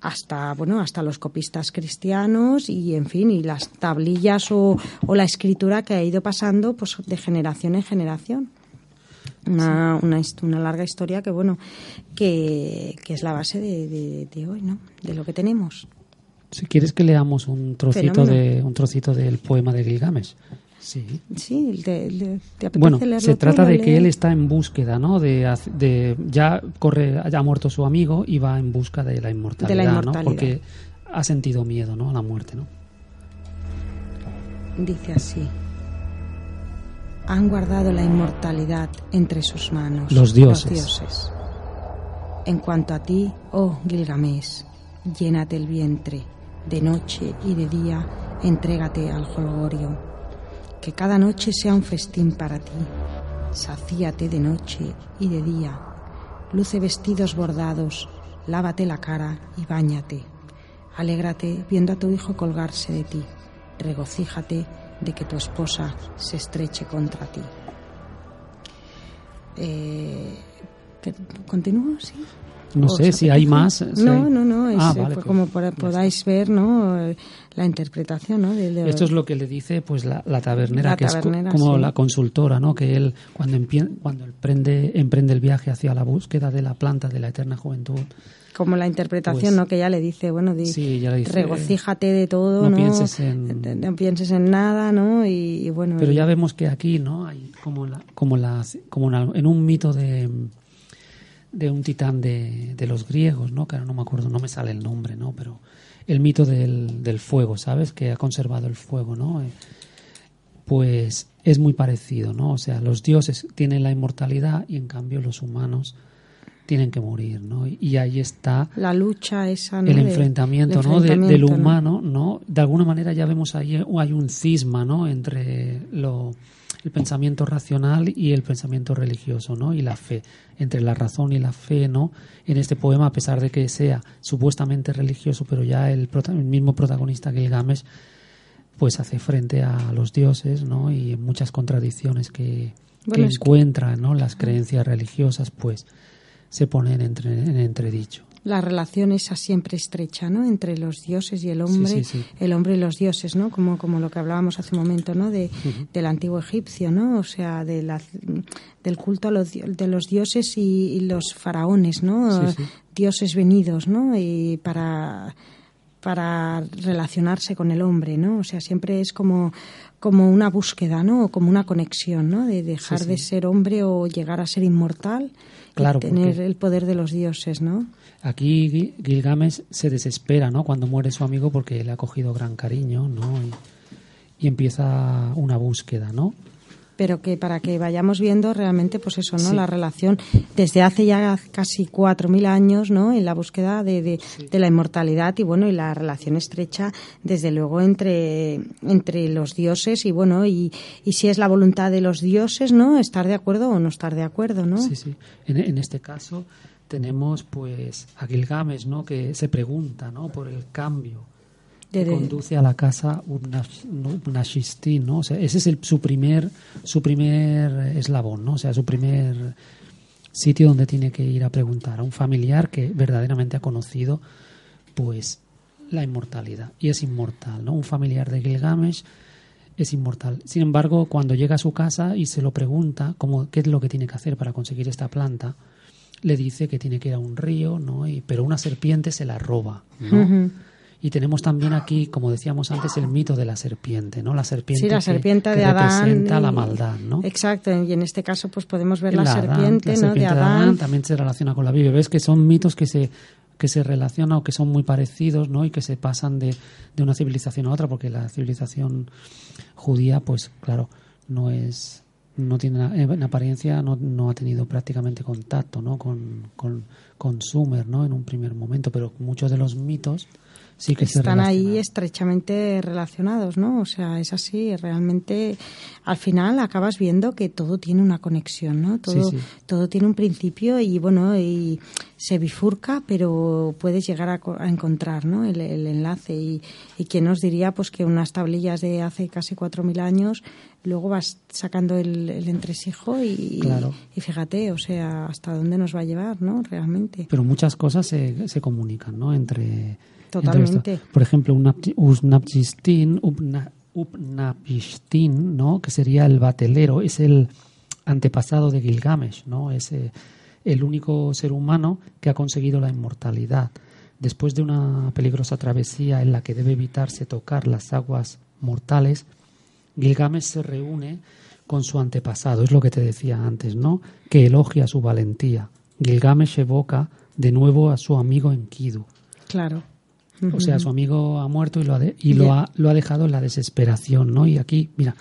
hasta bueno hasta los copistas cristianos y en fin y las tablillas o, la escritura que ha ido pasando pues de generación en generación. Una, una, larga historia que bueno que, es la base de, de hoy, ¿no? De lo que tenemos. Si quieres que leamos un trocito de un trocito del poema de Gilgamesh. Sí. Sí, bueno, se trata de que él está en búsqueda, ¿no? De, de, ya corre, ha muerto su amigo y va en busca de la inmortalidad, ¿no? Porque ha sentido miedo, ¿no? A la muerte, ¿no? Dice así. Han guardado la inmortalidad entre sus manos. Los dioses. Los dioses. En cuanto a ti, oh Gilgamesh, llénate el vientre de noche y de día, entrégate al jolgorio. Que cada noche sea un festín para ti. sacíate de noche y de día, luce vestidos bordados, lávate la cara y báñate. Alégrate viendo a tu hijo colgarse de ti, regocíjate de que tu esposa se estreche contra ti. Eh, ¿Continúo? Sí. No sé si hay más. no, no, no, es, ah, pues como podáis ver, ¿no? La interpretación, ¿no? Esto es lo que le dice, pues, la, tabernera, que es como la consultora, ¿no? Que él, cuando, cuando emprende, emprende el viaje hacia la búsqueda de la planta de la eterna juventud, como la interpretación, pues ¿no? Que ella le dice, bueno, regocíjate de todo, no, Pienses en... No pienses en nada, ¿no? Y, bueno... Pero ya vemos que aquí, ¿no? Hay como, la, como, la, como en un mito de de un titán de, de, los griegos, ¿no? Que ahora no me acuerdo, no me sale el nombre, ¿no? Pero el mito del, del fuego, ¿sabes? Que ha conservado el fuego, ¿no? Eh, pues es muy parecido, ¿no? O sea, los dioses tienen la inmortalidad y en cambio los humanos tienen que morir, ¿no? Y ahí está la lucha esa, el enfrentamiento, ¿no? del humano, ¿no? De alguna manera ya vemos ahí hay un cisma, ¿no? Entre lo el pensamiento racional y el pensamiento religioso, ¿no? Y la fe, entre la razón y la fe, ¿no? En este poema, a pesar de que sea supuestamente religioso, pero ya el, mismo protagonista Gilgamesh, pues hace frente a los dioses, ¿no? Y muchas contradicciones que, encuentra, ¿no? Las creencias religiosas, pues se ponen entre, en entredicho la relación esa siempre estrecha, ¿no? Entre los dioses y el hombre, el hombre y los dioses, ¿no? Como, como lo que hablábamos hace un momento, ¿no? De, Del antiguo egipcio, ¿no? O sea, de la, del culto a los, de los dioses y, los faraones, ¿no? Dioses venidos, ¿no? Y para para relacionarse con el hombre, ¿no? O sea, siempre es como, como una búsqueda, ¿no? O como una conexión, ¿no? De dejar de ser hombre o llegar a ser inmortal claro, y tener el poder de los dioses, ¿no? Aquí Gilgamesh se desespera, ¿no? Cuando muere su amigo porque le ha cogido gran cariño, ¿no? Y, empieza una búsqueda, ¿no? Pero que para que vayamos viendo realmente, pues eso, ¿no? La relación desde hace ya casi cuatro mil años, ¿no? En la búsqueda de, de, la inmortalidad y bueno, y la relación estrecha, desde luego, entre, entre los dioses y bueno, y, y si es la voluntad de los dioses, ¿no? Estar de acuerdo o no estar de acuerdo, ¿no? Sí, sí. En, en este caso, tenemos pues a Gilgamesh, ¿no? Que se pregunta, ¿no? Por el cambio que conduce a la casa Upnashistin, ¿no? O sea, ese es el, su primer su primer eslabón, ¿no? O sea, su primer sitio donde tiene que ir a preguntar a un familiar que verdaderamente ha conocido pues la inmortalidad y es inmortal, ¿no? Un familiar de Gilgamesh es inmortal. Sin embargo, cuando llega a su casa y se lo pregunta cómo, qué es lo que tiene que hacer para conseguir esta planta, le dice que tiene que ir a un río, ¿no? Y, pero una serpiente se la roba, ¿no? Y tenemos también aquí, como decíamos antes, el mito de la serpiente, ¿no? La serpiente, sí, la serpiente de Adán representa la maldad, ¿no? Exacto, y en este caso pues podemos ver la, serpiente, ¿no? de Adán. También se relaciona con la Biblia. Ves que son mitos que se que se relacionan o que son muy parecidos, ¿no? Y que se pasan de, de una civilización a otra, porque la civilización judía, pues claro, no es no tiene en apariencia no, no ha tenido prácticamente contacto ¿no? con, con, con Sumer ¿no? en un primer momento, pero muchos de los mitos sí que están ahí estrechamente relacionados, ¿no? O sea, es así, realmente al final acabas viendo que todo tiene una conexión, ¿no? Todo, todo tiene un principio y bueno, y se bifurca, pero puedes llegar a, encontrar, ¿no? El, enlace y, y quién nos diría, pues que unas tablillas de hace casi cuatro mil años luego vas sacando el, entresijo y, y fíjate, o sea, hasta dónde nos va a llevar, ¿no? Realmente. Pero muchas cosas se, se comunican, ¿no? Entre Totalmente. Por ejemplo, Usnapchistin, Upnapishtin, ¿no? que sería el batelero, es el antepasado de Gilgamesh, ¿no? es eh, el único ser humano que ha conseguido la inmortalidad. Después de una peligrosa travesía en la que debe evitarse tocar las aguas mortales, Gilgamesh se reúne con su antepasado, es lo que te decía antes, ¿no? Que elogia su valentía. Gilgamesh evoca de nuevo a su amigo Enkidu. Claro. O sea, su amigo ha muerto y lo ha, y lo ha, lo ha dejado en la desesperación, ¿no? Y aquí, mira,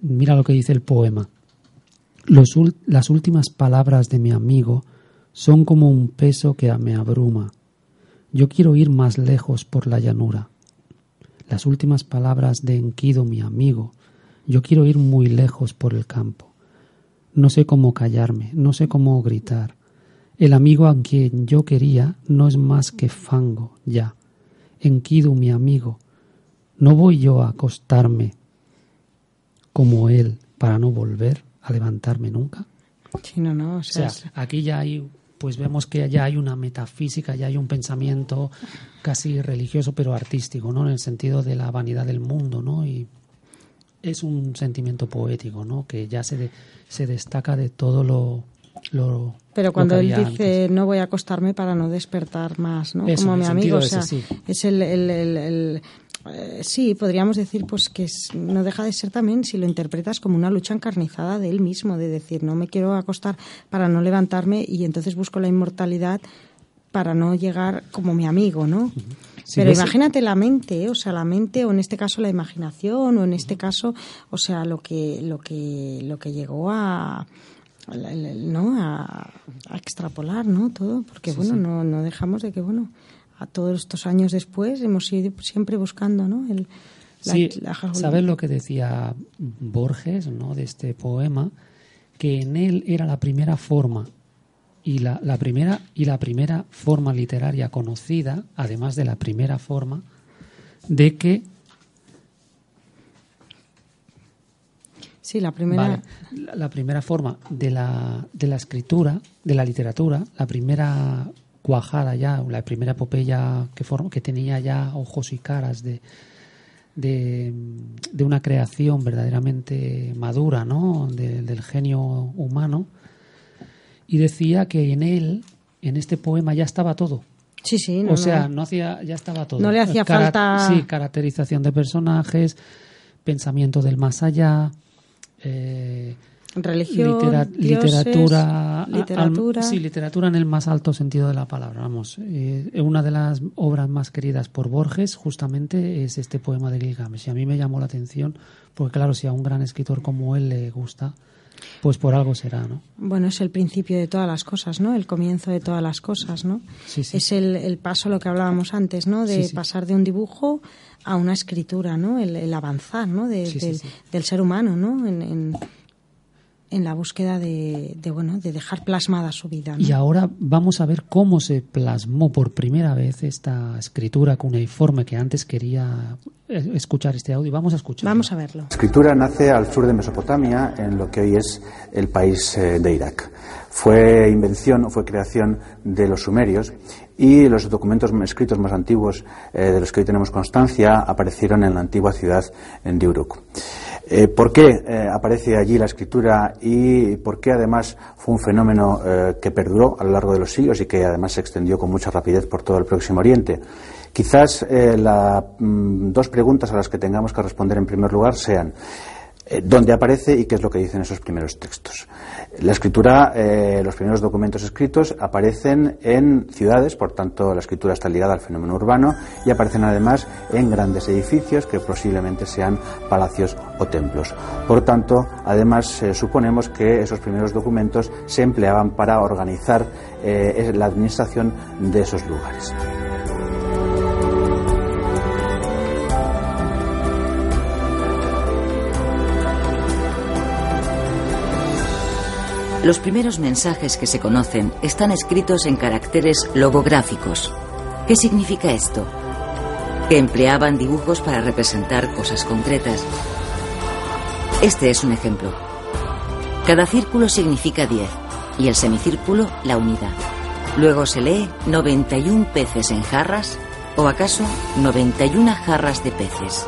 mira lo que dice el poema. Las últimas palabras de mi amigo son como un peso que me abruma. Yo quiero ir más lejos por la llanura. Las últimas palabras de Enkido, mi amigo. Yo quiero ir muy lejos por el campo. no sé cómo callarme, no sé cómo gritar. El amigo a quien yo quería no es más que fango, ya. Enkidu, mi amigo, no voy yo a acostarme como él para no volver a levantarme nunca. Sí, no, no, o sea, aquí ya hay, pues vemos que ya hay una metafísica, ya hay un pensamiento casi religioso, pero artístico, ¿no? En el sentido de la vanidad del mundo, ¿no? Y es un sentimiento poético, ¿no? Que ya se, se destaca de todo lo, lo pero cuando él dice no voy a acostarme para no despertar más, ¿no? Como mi amigo, o sea, es el, el, el, eh, sí, podríamos decir pues que no deja de ser también si lo interpretas como una lucha encarnizada de él mismo, de decir no me quiero acostar para no levantarme y entonces busco la inmortalidad para no llegar como mi amigo, ¿no? Pero imagínate la mente, ¿eh? o sea, la mente o en este caso la imaginación o en este caso, o sea, lo que lo que lo que llegó a no a, extrapolar, ¿no? Todo, porque bueno, no no dejamos de que bueno, a todos estos años después hemos ido siempre buscando, ¿no? El, sí, ¿sabes lo que decía Borges, ¿no? De este poema, que en él era la primera forma y la, la, primera y la primera forma literaria conocida, además de la primera forma, de que Sí, la primera. la, primera forma de la, de la escritura, de la literatura, la primera cuajada ya, la primera epopeya que, que tenía ya ojos y caras de, de, de una creación verdaderamente madura, ¿no? del genio humano, y decía que en él, en este poema, ya estaba todo. Sí, sí. No, o sea, no. hacía, ya estaba todo. No le hacía falta. Sí, caracterización de personajes, pensamiento del más allá. Eh, religión, literatura, literatura. sí, literatura en el más alto sentido de la palabra. Vamos, eh, una de las obras más queridas por Borges justamente es este poema de Gilgamesh. Y a mí me llamó la atención porque, claro, si a un gran escritor como él le gusta, pues por algo será, ¿no? Bueno, es el principio de todas las cosas, ¿no? El comienzo de todas las cosas, ¿no? Sí, sí. Es el, el, paso, lo que hablábamos antes, ¿no? De pasar de un dibujo a una escritura, ¿no? El, avanzar, ¿no? del, del, ser humano, ¿no? en, en la búsqueda de, bueno de dejar plasmada su vida. Y ahora vamos a ver cómo se plasmó por primera vez esta escritura cuneiforme que antes quería eh, escuchar este audio. Vamos a escuchar. Vamos a verlo. La escritura nace al sur de Mesopotamia, en lo que hoy es el país eh, de Irak. Fue invención o fue creación de los sumerios y los documentos escritos más antiguos eh, de los que hoy tenemos constancia aparecieron en la antigua ciudad de Uruk. Eh, ¿Por qué eh, aparece allí la escritura y por qué además fue un fenómeno que perduró a lo largo de los siglos y que además se extendió con mucha rapidez por todo el Próximo Oriente? Quizás las mm, dos preguntas a las que tengamos que responder en primer lugar sean eh, dónde aparece y qué es lo que dicen esos primeros textos. La escritura, eh, los primeros documentos escritos aparecen en ciudades, por tanto la escritura está ligada al fenómeno urbano y aparecen además en grandes edificios que posiblemente sean palacios o templos. Por tanto, además eh, suponemos que esos primeros documentos se empleaban para organizar la administración de esos lugares. Los primeros mensajes que se conocen están escritos en caracteres logográficos. ¿Qué significa esto? Que empleaban dibujos para representar cosas concretas. Este es un ejemplo. Cada círculo significa 10 y el semicírculo la unidad. Luego se lee 91 peces en jarras o acaso 91 jarras de peces.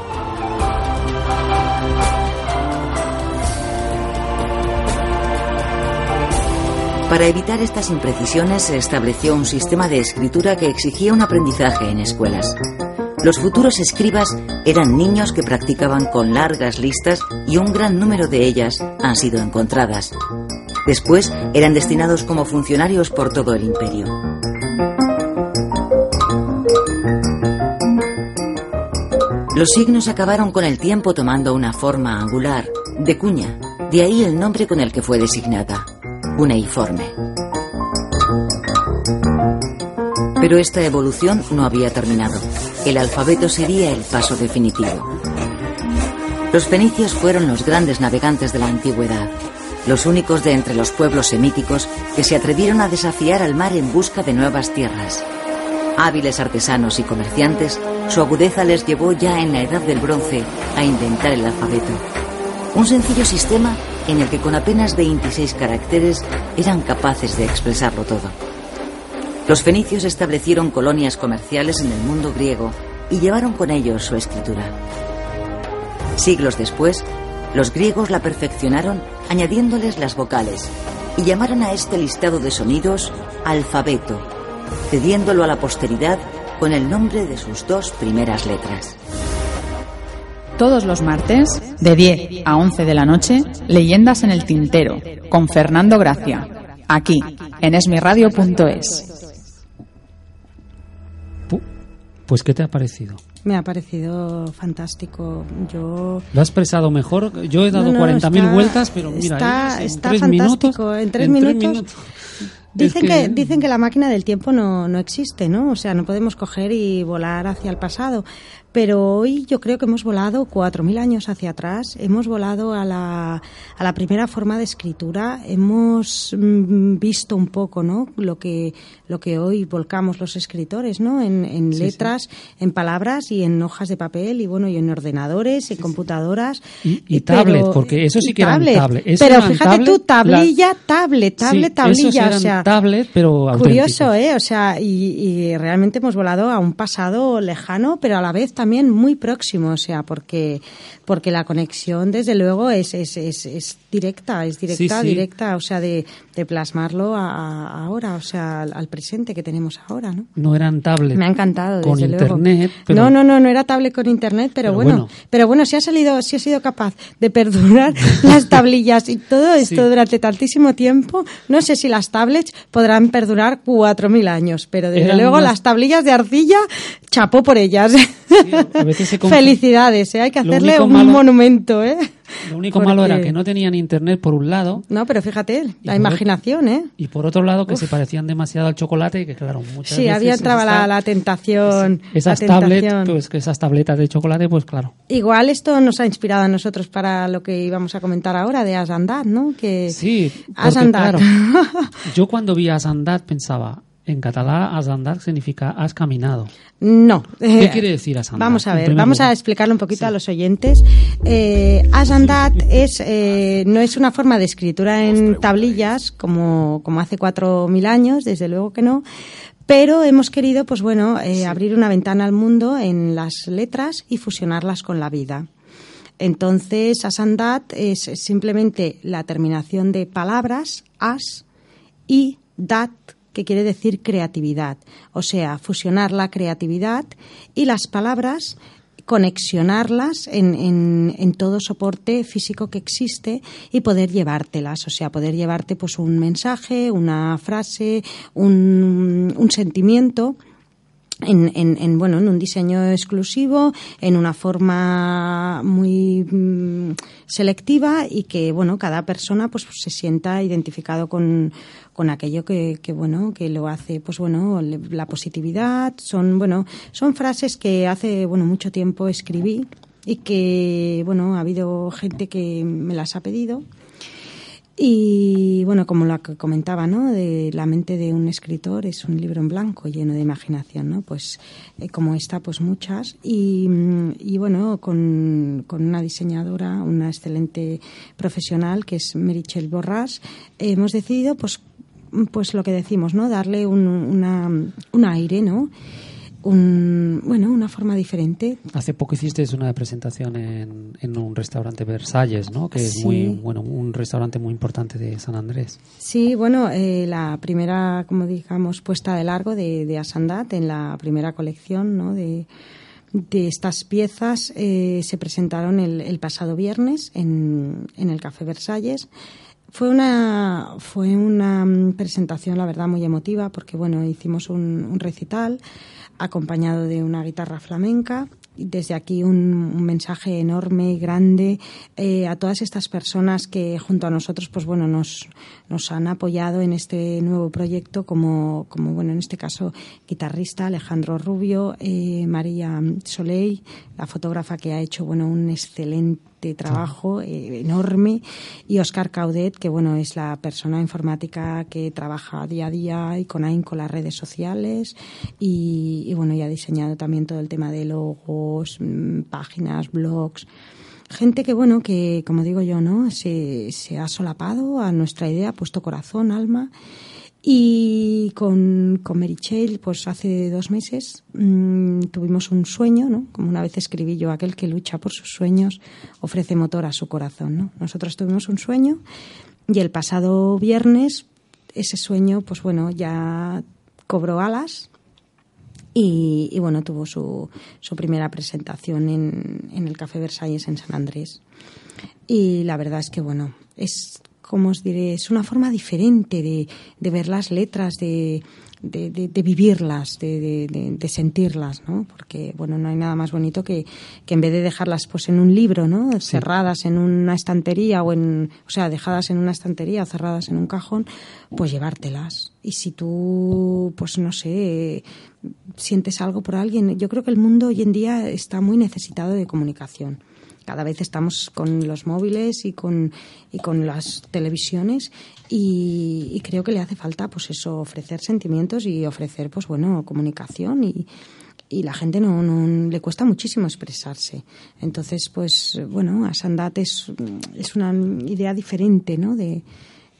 Para evitar estas imprecisiones se estableció un sistema de escritura que exigía un aprendizaje en escuelas. Los futuros escribas eran niños que practicaban con largas listas y un gran número de ellas han sido encontradas. Después eran destinados como funcionarios por todo el imperio. Los signos acabaron con el tiempo tomando una forma angular, de cuña, de ahí el nombre con el que fue designada cuneiforme. Pero esta evolución no había terminado. El alfabeto sería el paso definitivo. Los fenicios fueron los grandes navegantes de la antigüedad. los únicos de entre los pueblos semíticos que se atrevieron a desafiar al mar en busca de nuevas tierras. Hábiles artesanos y comerciantes, su agudeza les llevó ya en la edad del bronce a inventar el alfabeto. Un sencillo sistema en el que con apenas 26 caracteres eran capaces de expresarlo todo. Los fenicios establecieron colonias comerciales en el mundo griego y llevaron con ellos su escritura. Siglos después, los griegos la perfeccionaron añadiéndoles las vocales y llamaron a este listado de sonidos alfabeto, cediéndolo a la posteridad con el nombre de sus dos primeras letras. Todos los martes, de 10 a 11 de la noche, Leyendas en el Tintero, con Fernando Gracia, aquí, en esmiradio.es. Pues, ¿qué te ha parecido? Me ha parecido fantástico. Yo lo has expresado mejor. Yo he dado no, 40.000 vueltas, pero mira, está, en, está tres fantástico. minutos, en tres en minutos. Tres minutos. Dicen que... que- dicen que la máquina del tiempo no, no existe, ¿no? O sea, no podemos coger y volar hacia el pasado. Pero hoy yo creo que hemos volado 4.000 años hacia atrás, hemos volado a la, a la primera forma de escritura, hemos mm, visto un poco, ¿no? Lo que, lo que hoy volcamos los escritores, ¿no? En, en Sí, sí. letras, en palabras y en hojas de papel y bueno, y en ordenadores, en computadoras. Y, y Pero- tablet, porque eso sí y que eran tablet. tablet. Eso Pero eran fíjate tablet, tú, tablilla, tablet, Sí, tablet, esos tablilla, eran o sea, tablet, pero curioso, auténticos. ¿eh? O sea, y, y realmente hemos volado a un pasado lejano, pero a la vez también muy próximo, o sea, porque porque la conexión, desde luego, es, es, es, es directa, es directa, Sí, sí. directa, o sea, de, de plasmarlo a, a ahora, o sea, al, al presente que tenemos ahora, ¿no? No eran tablet. Me ha encantado, Con desde luego. internet, pero No, no, no, no era tablet con internet, pero, Pero bueno, bueno. pero bueno, si ha salido, si ha sido capaz de perdurar [laughs] las tablillas y todo esto Sí. durante tantísimo tiempo, no sé si las tablets podrán perdurar 4.000 años, pero desde Eran luego las tablillas de arcilla, chapó por ellas. [laughs] a veces se Felicidades, ¿eh? hay que hacerle un malo- monumento, ¿eh? Lo único malo era Porque- que no tenían internet por un lado No, pero fíjate, la imaginación, ¿eh? y por otro lado que se parecían demasiado al chocolate y que claro, muchas Sí, veces había entraba esas la, la tentación. esas tentación. pues que esas tabletas de chocolate, pues claro. Igual esto nos ha inspirado a nosotros para lo que íbamos a comentar ahora de Asandat, ¿no? Que Sí, porque, claro, [laughs] yo cuando vi Asandat pensaba, en catalán Asandat significa has caminado. no. ¿Qué Eh, quiere decir Asandat? Vamos a ver, vamos a explicarlo un poquito a los oyentes. Eh, Asandat es, eh, no es una forma de escritura en tablillas como, como hace 4.000 años, desde luego que no. Pero hemos querido, pues bueno, eh, abrir una ventana al mundo en las letras y fusionarlas con la vida. Entonces, Asandat es simplemente la terminación de palabras, as, y dat, que quiere decir creatividad. O sea, fusionar la creatividad y las palabras, conexionarlas en, todo soporte físico que existe y poder llevártelas. O sea, poder llevarte pues un mensaje, una frase, un sentimiento en, en, en, bueno en un diseño exclusivo en una forma muy mm, selectiva y que bueno cada persona pues se sienta identificado con, con aquello que, que bueno que lo hace pues bueno la positividad. Son bueno son frases que hace bueno mucho tiempo escribí y que bueno ha habido gente que me las ha pedido y bueno, como lo que comentaba, ¿no? De la mente de un escritor es un libro en blanco lleno de imaginación, ¿no? Pues eh, como esta, pues muchas. Y, mm, y bueno, con, con una diseñadora, una excelente profesional que es Merichel Borras, hemos decidido, pues, pues lo que decimos, ¿no? Darle un, una, un aire, ¿no? Un, bueno, una forma diferente. Hace poco hiciste una presentación en, en un restaurante Versalles, ¿no? Que es muy bueno, un restaurante muy importante de San Andrés. Sí, bueno, eh, la primera, como digamos, puesta de largo de, de Asandat en la primera colección ¿no? de, de estas piezas eh, se presentaron el, el pasado viernes en, en el Café Versalles. Fue una, fue una mm, presentación, la verdad, muy emotiva porque, bueno, hicimos un, un recital acompañado de una guitarra flamenca. Desde aquí un, un mensaje enorme y grande eh, a todas estas personas que junto a nosotros, pues bueno, nos, nos han apoyado en este nuevo proyecto, como, como bueno, en este caso, guitarrista Alejandro Rubio, eh, María Soleil, la fotógrafa que ha hecho, bueno, un excelente de trabajo eh, enorme. Y Oscar Caudet, que bueno, es la persona informática que trabaja día a día y con AIN con las redes sociales. Y, bueno, y ha diseñado también todo el tema de logos, mm, páginas, blogs. Gente que bueno que como digo yo no se, se ha solapado a nuestra idea ha puesto corazón alma y con, con Mary pues hace dos meses mm, tuvimos un sueño, ¿no? Como una vez escribí yo, aquel que lucha por sus sueños ofrece motor a su corazón, ¿no? Nosotros tuvimos un sueño y el pasado viernes ese sueño, pues bueno, ya cobró alas y, bueno, tuvo su, su primera presentación en, en el Café Versalles en San Andrés. Y la verdad es que, bueno, es como os diré, es una forma diferente de, de ver las letras, de, de, de, vivirlas, de, sentirlas, ¿no? Porque, bueno, no hay nada más bonito que, que en vez de dejarlas pues en un libro, ¿no? Cerradas en una estantería o en, o sea, dejadas en una estantería cerradas en un cajón, pues llevártelas. Y si tú, pues no sé, sientes algo por alguien, yo creo que el mundo hoy en día está muy necesitado de comunicación cada vez estamos con los móviles y con, y con las televisiones y, creo que le hace falta pues eso ofrecer sentimientos y ofrecer pues bueno comunicación y, y la gente no, no, le cuesta muchísimo expresarse. Entonces, pues bueno, Asandat es, es una idea diferente, ¿no? De,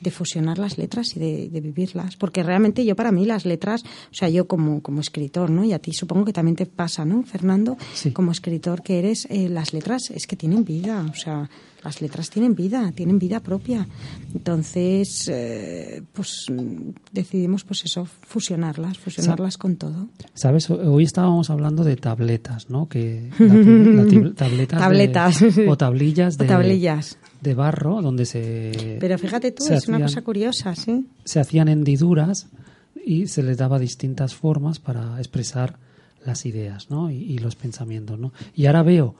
de fusionar las letras y de, vivirlas. Porque realmente yo para mí las letras, o sea, yo como, como escritor, ¿no? Y a ti supongo que también te pasa, ¿no, Fernando? Como escritor que eres, eh, las letras es que tienen vida, o sea, las letras tienen vida, tienen vida propia. Entonces, eh, pues decidimos, pues eso, fusionarlas, fusionarlas con todo. Sabes, hoy estábamos hablando de tabletas, ¿no? Que [laughs] la, tabletas, o tablillas de, tablillas de barro donde se... Pero fíjate tú, es una cosa curiosa, ¿sí? Se hacían hendiduras y se les daba distintas formas para expresar las ideas ¿no? y, los pensamientos. ¿no? Y ahora veo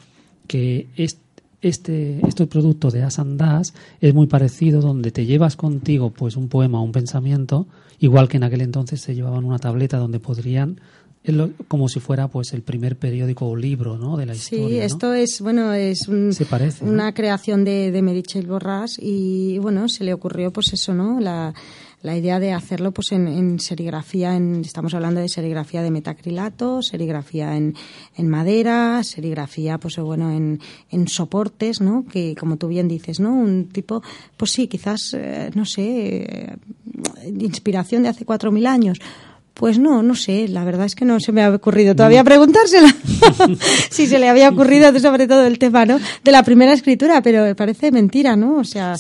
que este, este, este producto de Asandas es muy parecido, donde te llevas contigo pues un poema o un pensamiento, igual que en aquel entonces se llevaban una tableta donde podrían como si fuera pues el primer periódico o libro ¿no? de la historia. Sí, esto es bueno es una creación de, de Merichel Borras y bueno se le ocurrió pues eso no la, la idea de hacerlo pues en, serigrafía en, estamos hablando de serigrafía de metacrilato serigrafía en, en madera serigrafía pues bueno en, en soportes no que como tú bien dices no un tipo pues sí quizás eh, no sé eh, inspiración de hace cuatro mil años pues no, no sé, la verdad es que no se me ha ocurrido todavía preguntársela [laughs] si se le había ocurrido sobre todo el tema, ¿no? De la primera escritura, pero parece mentira, ¿no? O sea,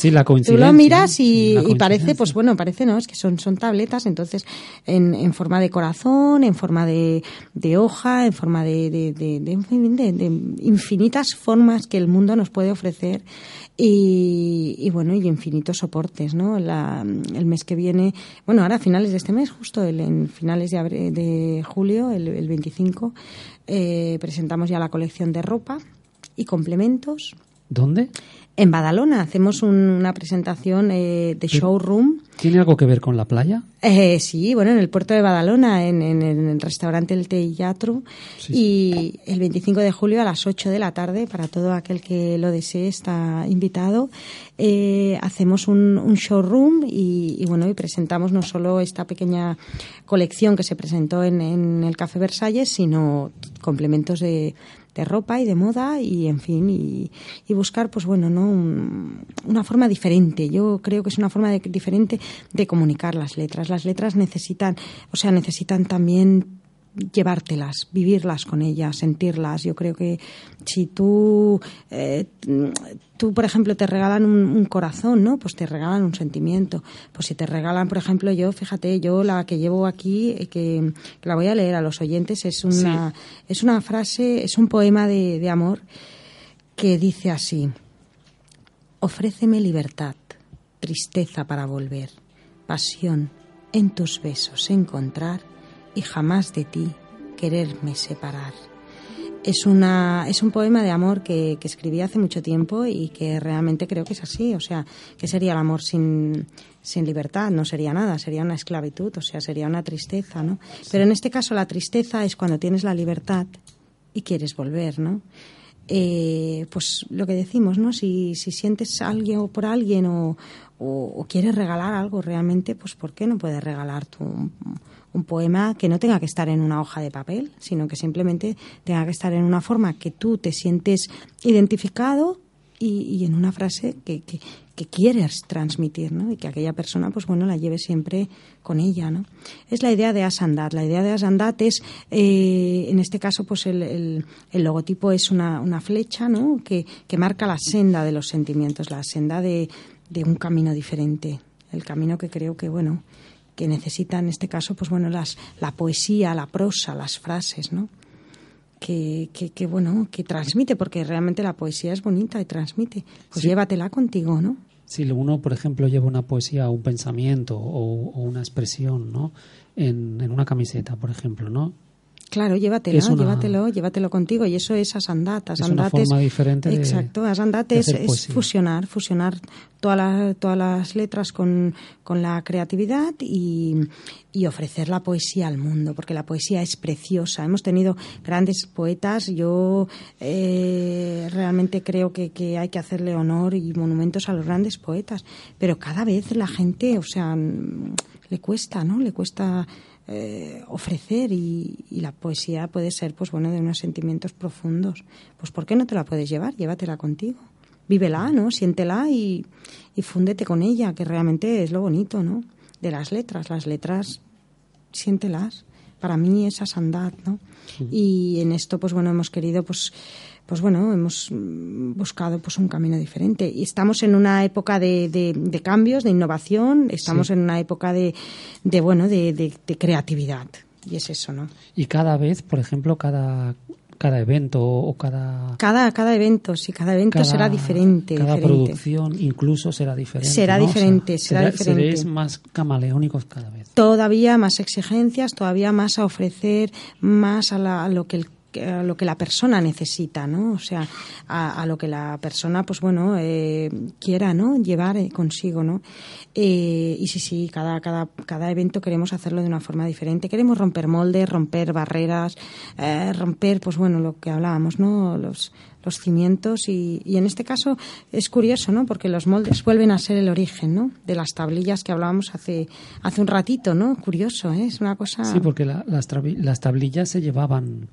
tú lo miras y, parece, pues bueno, parece, ¿no? Es que son, son tabletas, entonces, en, en forma de corazón, en forma de, de hoja, en forma de, de, de, de infinitas formas que el mundo nos puede ofrecer y, bueno, y infinitos soportes, ¿no? el mes que viene, bueno, ahora a finales de este mes, justo el, en finales de, de julio, el, el 25, eh, presentamos ya la colección de ropa y complementos. ¿Dónde? En Badalona hacemos una presentación eh, de showroom. ¿Tiene algo que ver con la playa? Eh, sí, bueno, en el puerto de Badalona, en, el restaurante El Teatro. Y el 25 de julio a las 8 de la tarde, para todo aquel que lo desee, está invitado. Eh, hacemos un, showroom y, bueno, y presentamos no solo esta pequeña colección que se presentó en, en el Café Versalles, sino complementos de, de ropa y de moda y en fin y, y buscar pues bueno no una forma diferente. Yo creo que es una forma diferente de comunicar las letras. Las letras necesitan o sea necesitan también llevártelas, vivirlas con ellas, sentirlas. Yo creo que si tú, eh, tú por ejemplo, te regalan un, corazón, ¿no? Pues te regalan un sentimiento. Pues si te regalan, por ejemplo, yo, fíjate, yo la que llevo aquí, eh, que, la voy a leer a los oyentes, es una, es una frase, es un poema de, de amor que dice así: Ofréceme libertad, tristeza para volver, pasión en tus besos encontrar y jamás de ti quererme separar. Es, una, es un poema de amor que, que, escribí hace mucho tiempo y que realmente creo que es así. O sea, que sería el amor sin, sin libertad? No sería nada, sería una esclavitud, o sea, sería una tristeza, ¿no? Pero en este caso la tristeza es cuando tienes la libertad y quieres volver, ¿no? eh, pues lo que decimos, ¿no? Si, si sientes algo por alguien o, o, quieres regalar algo realmente, pues ¿por qué no puedes regalar tu, un, poema que no tenga que estar en una hoja de papel, sino que simplemente tenga que estar en una forma que tú te sientes identificado y, en una frase que, que, quieres transmitir, ¿no? Y que aquella persona, pues bueno, la lleve siempre con ella, ¿no? Es la idea de Asandat. La idea de Asandat es, eh, en este caso, pues el, el, logotipo es una, una flecha, ¿no? Que, que, marca la senda de los sentimientos, la senda de, de un camino diferente. El camino que creo que, bueno, que necesita en este caso, pues bueno, las, la poesía, la prosa, las frases, ¿no? que, que, bueno, que transmite, porque realmente la poesía es bonita y transmite. Pues llévatela contigo, ¿no? Si uno, por ejemplo, lleva una poesía o un pensamiento o, una expresión, ¿no? En, en, una camiseta, por ejemplo, ¿no? Claro, llévatelo, llévatelo, llévatelo contigo y eso es asandat. es una forma diferente Exacto, asandat es, es, fusionar, fusionar todas las, todas las letras con, con la creatividad y, y, ofrecer la poesía al mundo, porque la poesía es preciosa. Hemos tenido grandes poetas, yo eh, realmente creo que, que hay que hacerle honor y monumentos a los grandes poetas, pero cada vez la gente, o sea, le cuesta, ¿no? Le cuesta eh, ofrecer y, la poesía puede ser pues bueno de unos sentimientos profundos. Pues por qué no te la puedes llevar llévatela contigo. Vívela no siéntela y, y fúndete con ella que realmente es lo bonito no de las letras. Las letras siéntelas. Para mí es asandad no y en esto pues bueno hemos querido pues pues bueno, hemos buscado pues un camino diferente. Y estamos en una época de, de, cambios, de innovación, estamos en una época de, de bueno, de, creatividad. Y es eso, ¿no? Y cada vez, por ejemplo, cada, cada evento o cada cada cada evento sí cada evento será diferente cada producción incluso será diferente será diferente será, diferente seréis más camaleónicos cada vez todavía más exigencias todavía más a ofrecer más a, a lo que el a lo que la persona necesita, ¿no? O sea, a, lo que la persona, pues bueno, eh, quiera, ¿no? Llevar eh, consigo, ¿no? Eh, y sí, sí, cada, cada, cada evento queremos hacerlo de una forma diferente. Queremos romper moldes, romper barreras, romper, pues bueno, lo que hablábamos, ¿no? Los, los cimientos y, y, en este caso es curioso, ¿no? Porque los moldes vuelven a ser el origen, ¿no? De las tablillas que hablábamos hace, hace un ratito, ¿no? Curioso, ¿eh? Es una cosa... Sí, porque las, las tablillas se llevaban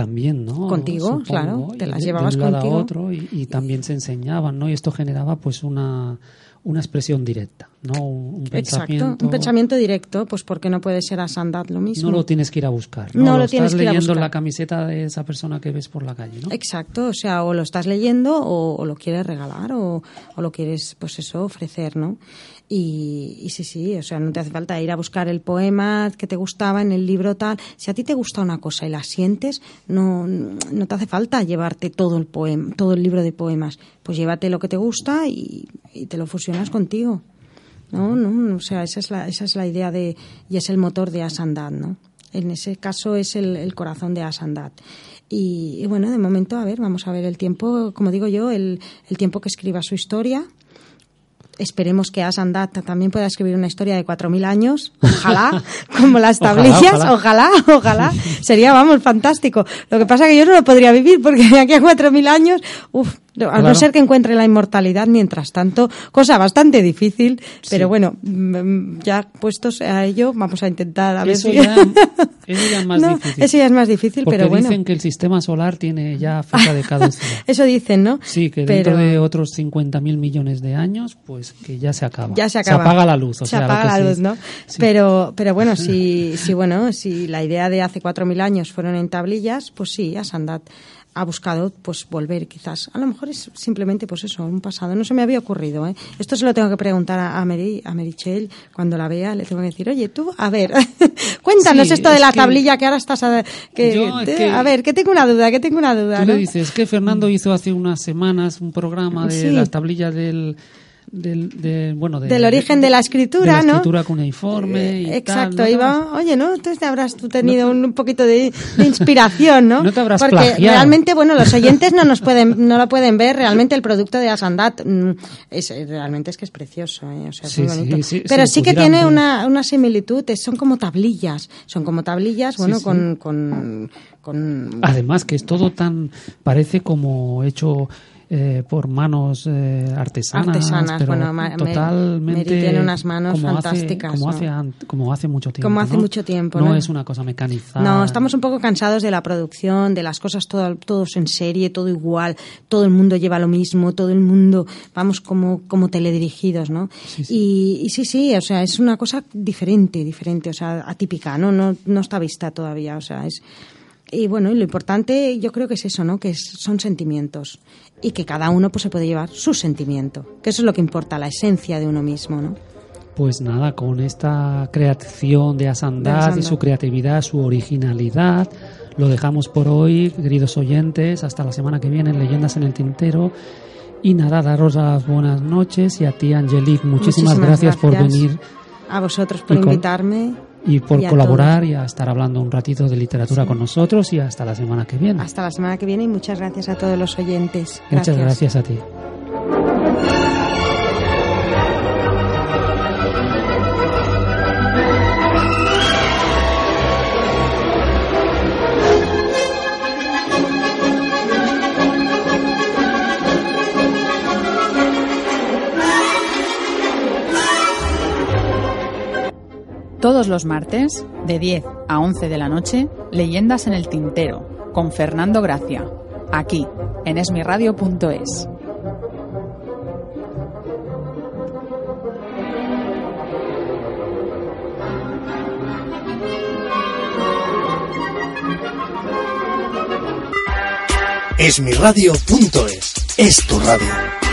también, ¿no? Contigo, claro, te las llevabas de un lado a otro y, también se enseñaban, ¿no? Y esto generaba pues una, una expresión directa, ¿no? Un, pensamiento... Exacto, un pensamiento directo, pues porque no puede ser a Sandat lo mismo. No lo tienes que ir a buscar, ¿no? lo, estás leyendo en la camiseta de esa persona que ves por la calle, ¿no? Exacto, o sea, o lo estás leyendo o, lo quieres regalar o, o, lo quieres, pues eso, ofrecer, ¿no? Y, sí, sí, o sea, no te hace falta ir a buscar el poema que te gustaba en el libro tal. Si a ti te gusta una cosa y la sientes, no, no te hace falta llevarte todo el poema, todo el libro de poemas. Pues llévate lo que te gusta y, te lo fusionas contigo. ¿no? ¿no? O sea, esa es, la, esa es la idea de, y es el motor de Asandat, ¿no? En ese caso es el, el corazón de Asandat. Y, y, bueno, de momento, a ver, vamos a ver el tiempo, como digo yo, el, el tiempo que escriba su historia Esperemos que Asandat también pueda escribir una historia de 4.000 años, ojalá, [laughs] como las tablillas, ojalá, ojalá, sería, vamos, fantástico. Lo que pasa es que yo no lo podría vivir porque de aquí a 4.000 años, uff, a no ser que encuentre la inmortalidad mientras tanto, cosa bastante difícil, pero bueno, mm, ya puestos a ello, vamos a intentar a ver eso, ya, [laughs] eso ya es más difícil. Eso ya es más difícil, Porque pero bueno. dicen que el sistema solar tiene ya fecha de caducidad. [laughs] eso dicen, ¿no? Sí, que dentro de otros 50.000 millones de años, pues que ya se acaba. Ya se acaba. Se apaga la luz. O se apaga la luz, ¿no? Pero, pero bueno, [laughs] si, si, bueno, si la idea de hace 4.000 años fueron en tablillas, pues sí, a Sandat ha buscado pues volver quizás. A lo mejor es simplemente pues eso un pasado. No se me había ocurrido ¿eh? esto se lo tengo que preguntar a, Mary, a Merichel. Cuando la vea le tengo que decir oye tú a ver [laughs] cuéntanos esto de la tablilla que ahora estás a, que, a ver que tengo una duda que tengo una duda tú le dices que Fernando hizo hace unas semanas un programa de las tablillas del del, de, bueno, del origen de, la escritura, de la escritura cuneiforme. Y Exacto, tal, ¿no? iba, oye, ¿no? Entonces habrás tú tenido un poquito de, inspiración, ¿no? [laughs] No te habrás Porque plagiado. realmente, bueno, los [laughs] oyentes no nos pueden, no lo pueden ver, realmente el producto de Asandat mm, es, realmente es que es precioso, ¿eh? o sea, es Sí, muy bonito. sí, Pero sí que tiene ver. una, una similitud, es- son como tablillas, son como tablillas, bueno, con, con Además que es todo tan parece como hecho eh, por manos eh, artesanas, Artesanas, pero bueno, totalmente Mary tiene unas manos como hace- fantásticas, como ¿no? hace como hace mucho tiempo, Como hace ¿no? mucho tiempo, no, ¿no? es una cosa mecanizada. No, estamos un poco cansados de la producción, de las cosas todo, todos en serie, todo igual, todo el mundo lleva lo mismo, todo el mundo, vamos como, como teledirigidos, ¿no? Y, y sí, sí, o sea, es una cosa diferente, diferente, o sea, atípica, ¿no? No, no está vista todavía, o sea, es... Y bueno, y lo importante yo creo que es eso, ¿no? Que es- son sentimientos y que cada uno pues se puede llevar su sentimiento, que eso es lo que importa, la esencia de uno mismo, ¿no? Pues nada, con esta creación de Asandad y su creatividad, su originalidad, lo dejamos por hoy, queridos oyentes. Hasta la semana que viene en Leyendas en el Tintero. Y nada, daros las buenas noches y a ti, Angelique, muchísimas, gracias, por venir A vosotros por Y con- invitarme. Y por Y colaborar y a estar hablando un ratito de literatura con nosotros y hasta la semana que viene. Hasta la semana que viene y muchas gracias a todos los oyentes. Muchas gracias a ti. Todos los martes, de 10 a 11 de la noche, Leyendas en el Tintero, con Fernando Gracia, aquí, en esmiradio.es. Esmiradio.es es tu radio.